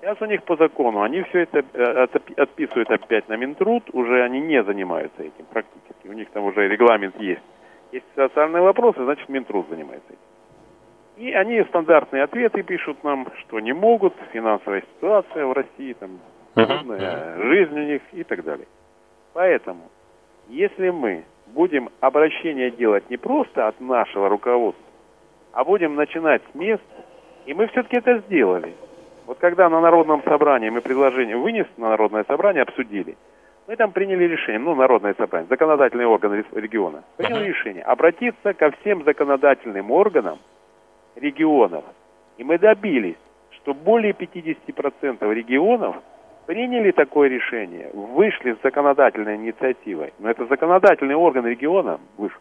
Speaker 14: Сейчас у них по закону, они все это э, отпи- отписывают опять на Минтруд, уже они не занимаются этим практически. У них там уже регламент есть. Есть социальные вопросы, значит Минтруд занимается этим. И они стандартные ответы пишут нам, что не могут, финансовая ситуация в России, там, трудная жизнь у них и так далее. Поэтому, если мы будем обращение делать не просто от нашего руководства, а будем начинать с места, и мы все-таки это сделали. Вот когда на народном собрании мы предложение вынесли на народное собрание, обсудили, мы там приняли решение, ну, народное собрание, законодательный орган региона, принял решение обратиться ко всем законодательным органам регионов. И мы добились, что более 50% регионов приняли такое решение, вышли с законодательной инициативой. Но это законодательный орган региона вышел.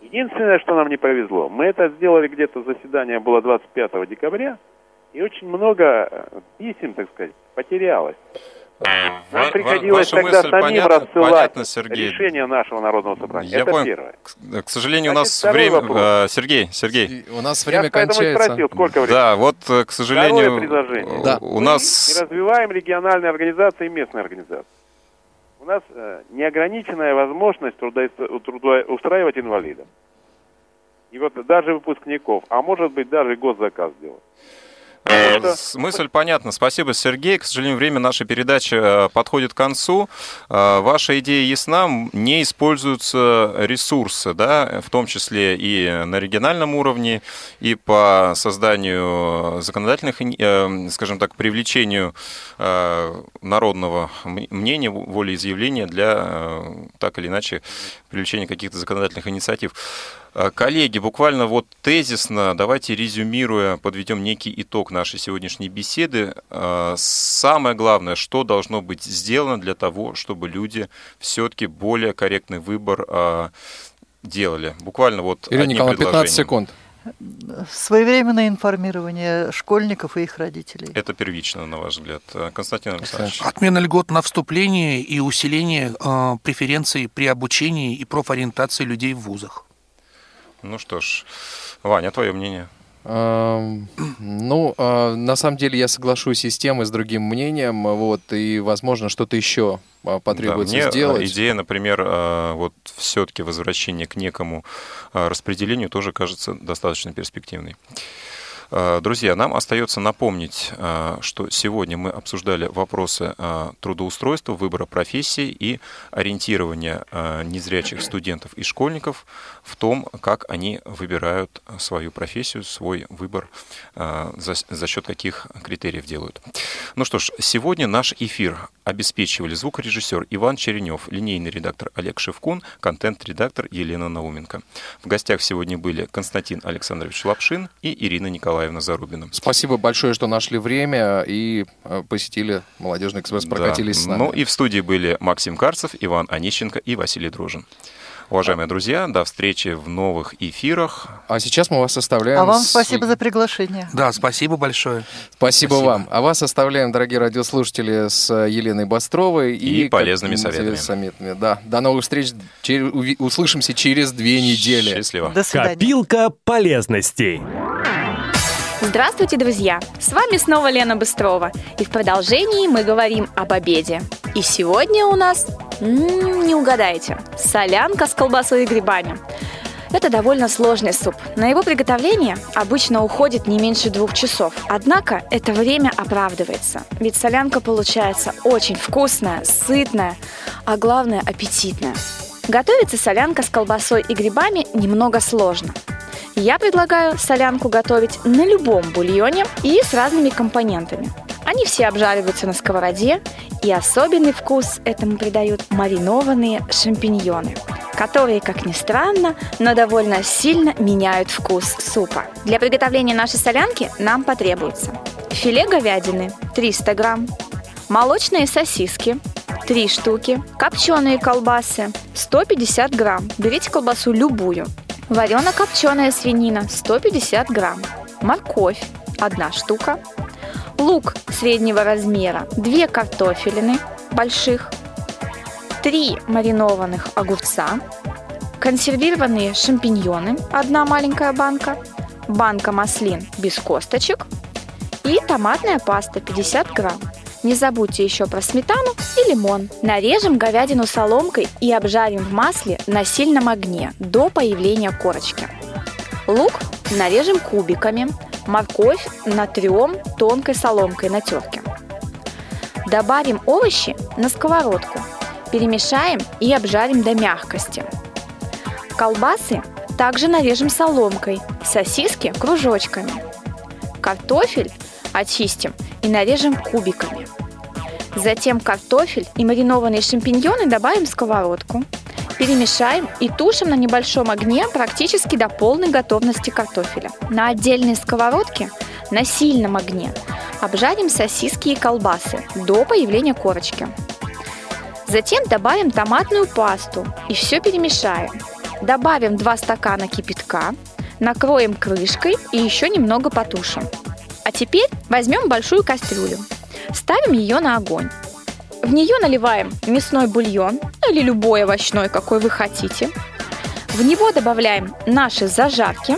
Speaker 14: Единственное, что нам не повезло, мы это сделали где-то, заседание было 25 декабря, и очень много э, писем, так сказать, потерялось. Нам приходилось
Speaker 2: ваша
Speaker 14: тогда
Speaker 2: мысль
Speaker 14: самим
Speaker 2: понятна-
Speaker 14: рассылать
Speaker 2: понятна, Сергей.
Speaker 14: решение нашего народного собрания.
Speaker 2: Я
Speaker 14: это
Speaker 2: понял.
Speaker 14: первое.
Speaker 2: К, к сожалению, у
Speaker 14: Значит,
Speaker 2: нас
Speaker 14: второй
Speaker 2: время...
Speaker 14: вопрос.
Speaker 2: э, Сергей, Сергей.
Speaker 3: У нас
Speaker 14: Я
Speaker 3: время
Speaker 14: и
Speaker 3: кончается.
Speaker 14: спросил, сколько времени.
Speaker 2: Да, вот, э, к сожалению,
Speaker 14: Второе предложение.
Speaker 2: э, у
Speaker 14: Мы
Speaker 2: нас...
Speaker 14: не развиваем региональные организации и местные организации. У нас э, неограниченная возможность трудоустраивать инвалидов. И вот даже выпускников, а может быть даже и госзаказ делать.
Speaker 2: Э, Мысль понятна. Спасибо, Сергей. К сожалению, время нашей передачи э, подходит к концу. Э, Ваша идея ясна. Не используются ресурсы, да, в том числе и на региональном уровне, и по созданию законодательных, скажем так, привлечению народного мнения, волеизъявления для так или иначе привлечения каких-то законодательных инициатив. Э, Коллеги, буквально вот тезисно, давайте резюмируя, подведем некий итог нашей сегодняшней беседы. Э, Самое главное, что должно быть сделано для того, чтобы люди все-таки более корректный выбор э, делали. Буквально вот
Speaker 3: Ирина Николаевна, 15
Speaker 2: предложением.
Speaker 3: секунд.
Speaker 12: Своевременное информирование школьников и их родителей.
Speaker 2: Это первично, на ваш взгляд. Константин Александрович.
Speaker 5: Отмена льгот на вступление и усиление э, преференций при обучении и профориентации людей в вузах.
Speaker 2: Ну что ж, Ваня, твое мнение?
Speaker 3: Эм, Ну, э, на самом деле я соглашусь и с тем, и с другим мнением, вот, и, возможно, что-то еще э, потребуется
Speaker 2: Да, мне э,
Speaker 3: сделать.
Speaker 2: идея, например, вот все-таки возвращение к некому распределению тоже кажется достаточно перспективной. Э, Друзья, нам остается напомнить, э, что сегодня мы обсуждали вопросы э, трудоустройства, выбора профессии и ориентирования незрячих студентов и школьников в том, как они выбирают свою профессию, свой выбор, за, за счет каких критериев делают. Ну что ж, сегодня наш эфир обеспечивали звукорежиссер Иван Черенев, линейный редактор Олег Шевкун, контент-редактор Елена Науменко. В гостях сегодня были Константин Александрович Лапшин и Ирина Николаевна Зарубина.
Speaker 3: Спасибо большое, что нашли время и э, посетили «Молодежный экспресс», прокатились
Speaker 2: Да.
Speaker 3: с нами.
Speaker 2: Ну и в студии были Максим Карцев, Иван Онищенко и Василий Дружин. Уважаемые друзья, до встречи в новых эфирах.
Speaker 3: А сейчас мы вас оставляем...
Speaker 12: А вам
Speaker 3: с-
Speaker 12: спасибо за приглашение.
Speaker 5: Да, спасибо большое.
Speaker 3: Спасибо, вам. А вас оставляем, дорогие радиослушатели, с э, Еленой Бастровой
Speaker 2: И
Speaker 3: как-
Speaker 2: полезными советами.
Speaker 3: советами. Да. До новых встреч. Чер- Услышимся через две недели.
Speaker 2: Счастливо.
Speaker 12: До свидания.
Speaker 1: Копилка полезностей.
Speaker 15: Здравствуйте, друзья! С вами снова Лена Быстрова. И в продолжении мы говорим об обеде. И сегодня у нас М, Не угадаете. Солянка с колбасой и грибами. Это довольно сложный суп. На его приготовление обычно уходит не меньше двух часов. Однако это время оправдывается. Ведь солянка получается очень вкусная, сытная, а главное аппетитная. Готовится солянка с колбасой и грибами немного сложно. Я предлагаю солянку готовить на любом бульоне и с разными компонентами. Они все обжариваются на сковороде, и особенный вкус этому придают маринованные шампиньоны, которые, как ни странно, но довольно сильно меняют вкус супа. Для приготовления нашей солянки нам потребуется филе говядины 300 грамм, молочные сосиски 3 штуки, копченые колбасы 150 грамм, берите колбасу любую, варено-копченая свинина 150 грамм, морковь 1 штука, лук среднего размера, 2 картофелины больших, 3 маринованных огурца, консервированные шампиньоны, одна маленькая банка, банка маслин без косточек. И томатная паста 50 грамм. Не забудьте еще про сметану и лимон. Нарежем говядину соломкой и обжарим в масле на сильном огне до появления корочки. Лук нарежем кубиками, морковь натрем тонкой соломкой на терке. Добавим овощи на сковородку, перемешаем и обжарим до мягкости. Колбасы также нарежем соломкой, сосиски кружочками. Картофель очистим и нарежем кубиками. Затем картофель и маринованные шампиньоны добавим в сковородку. Перемешаем и тушим на небольшом огне практически до полной готовности картофеля. На отдельной сковородке на сильном огне обжарим сосиски и колбасы до появления корочки. Затем добавим томатную пасту и все перемешаем. Добавим 2 стакана кипятка, накроем крышкой и еще немного потушим. А теперь возьмем большую кастрюлю, ставим ее на огонь. В нее наливаем мясной бульон или любой овощной, какой вы хотите. В него добавляем наши зажарки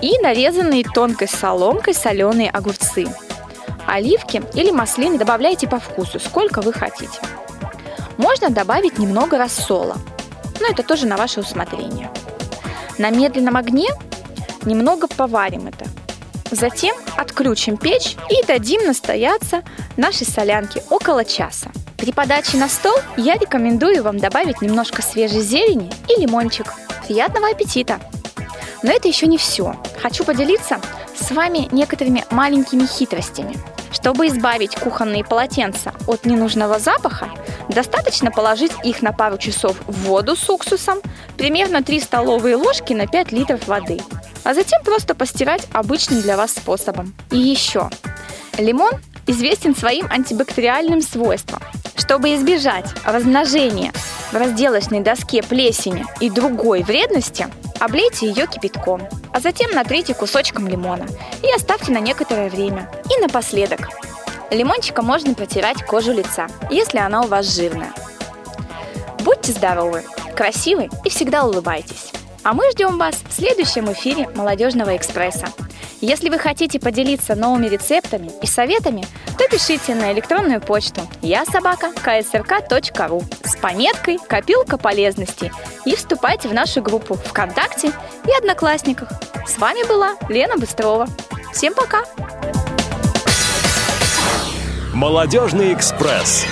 Speaker 15: и нарезанные тонкой соломкой соленые огурцы. Оливки или маслины добавляйте по вкусу, сколько вы хотите. Можно добавить немного рассола, но это тоже на ваше усмотрение. На медленном огне немного поварим это. Затем отключим печь и дадим настояться нашей солянке около часа. При подаче на стол я рекомендую вам добавить немножко свежей зелени и лимончик. Приятного аппетита! Но это еще не все. Хочу поделиться с вами некоторыми маленькими хитростями. Чтобы избавить кухонные полотенца от ненужного запаха, достаточно положить их на пару часов в воду с уксусом, примерно 3 столовые ложки на 5 литров воды, а затем просто постирать обычным для вас способом. И еще. Лимон известен своим антибактериальным свойствам. Чтобы избежать размножения в разделочной доске плесени и другой вредности, облейте ее кипятком, а затем натрите кусочком лимона и оставьте на некоторое время. И напоследок. Лимончиком можно протирать кожу лица, если она у вас жирная. Будьте здоровы, красивы и всегда улыбайтесь. А мы ждем вас в следующем эфире «Молодежного экспресса». Если вы хотите поделиться новыми рецептами и советами, то пишите на электронную почту я с пометкой «Копилка полезностей» и вступайте в нашу группу ВКонтакте и Одноклассниках. С вами была Лена Быстрова. Всем пока!
Speaker 1: Молодежный экспресс.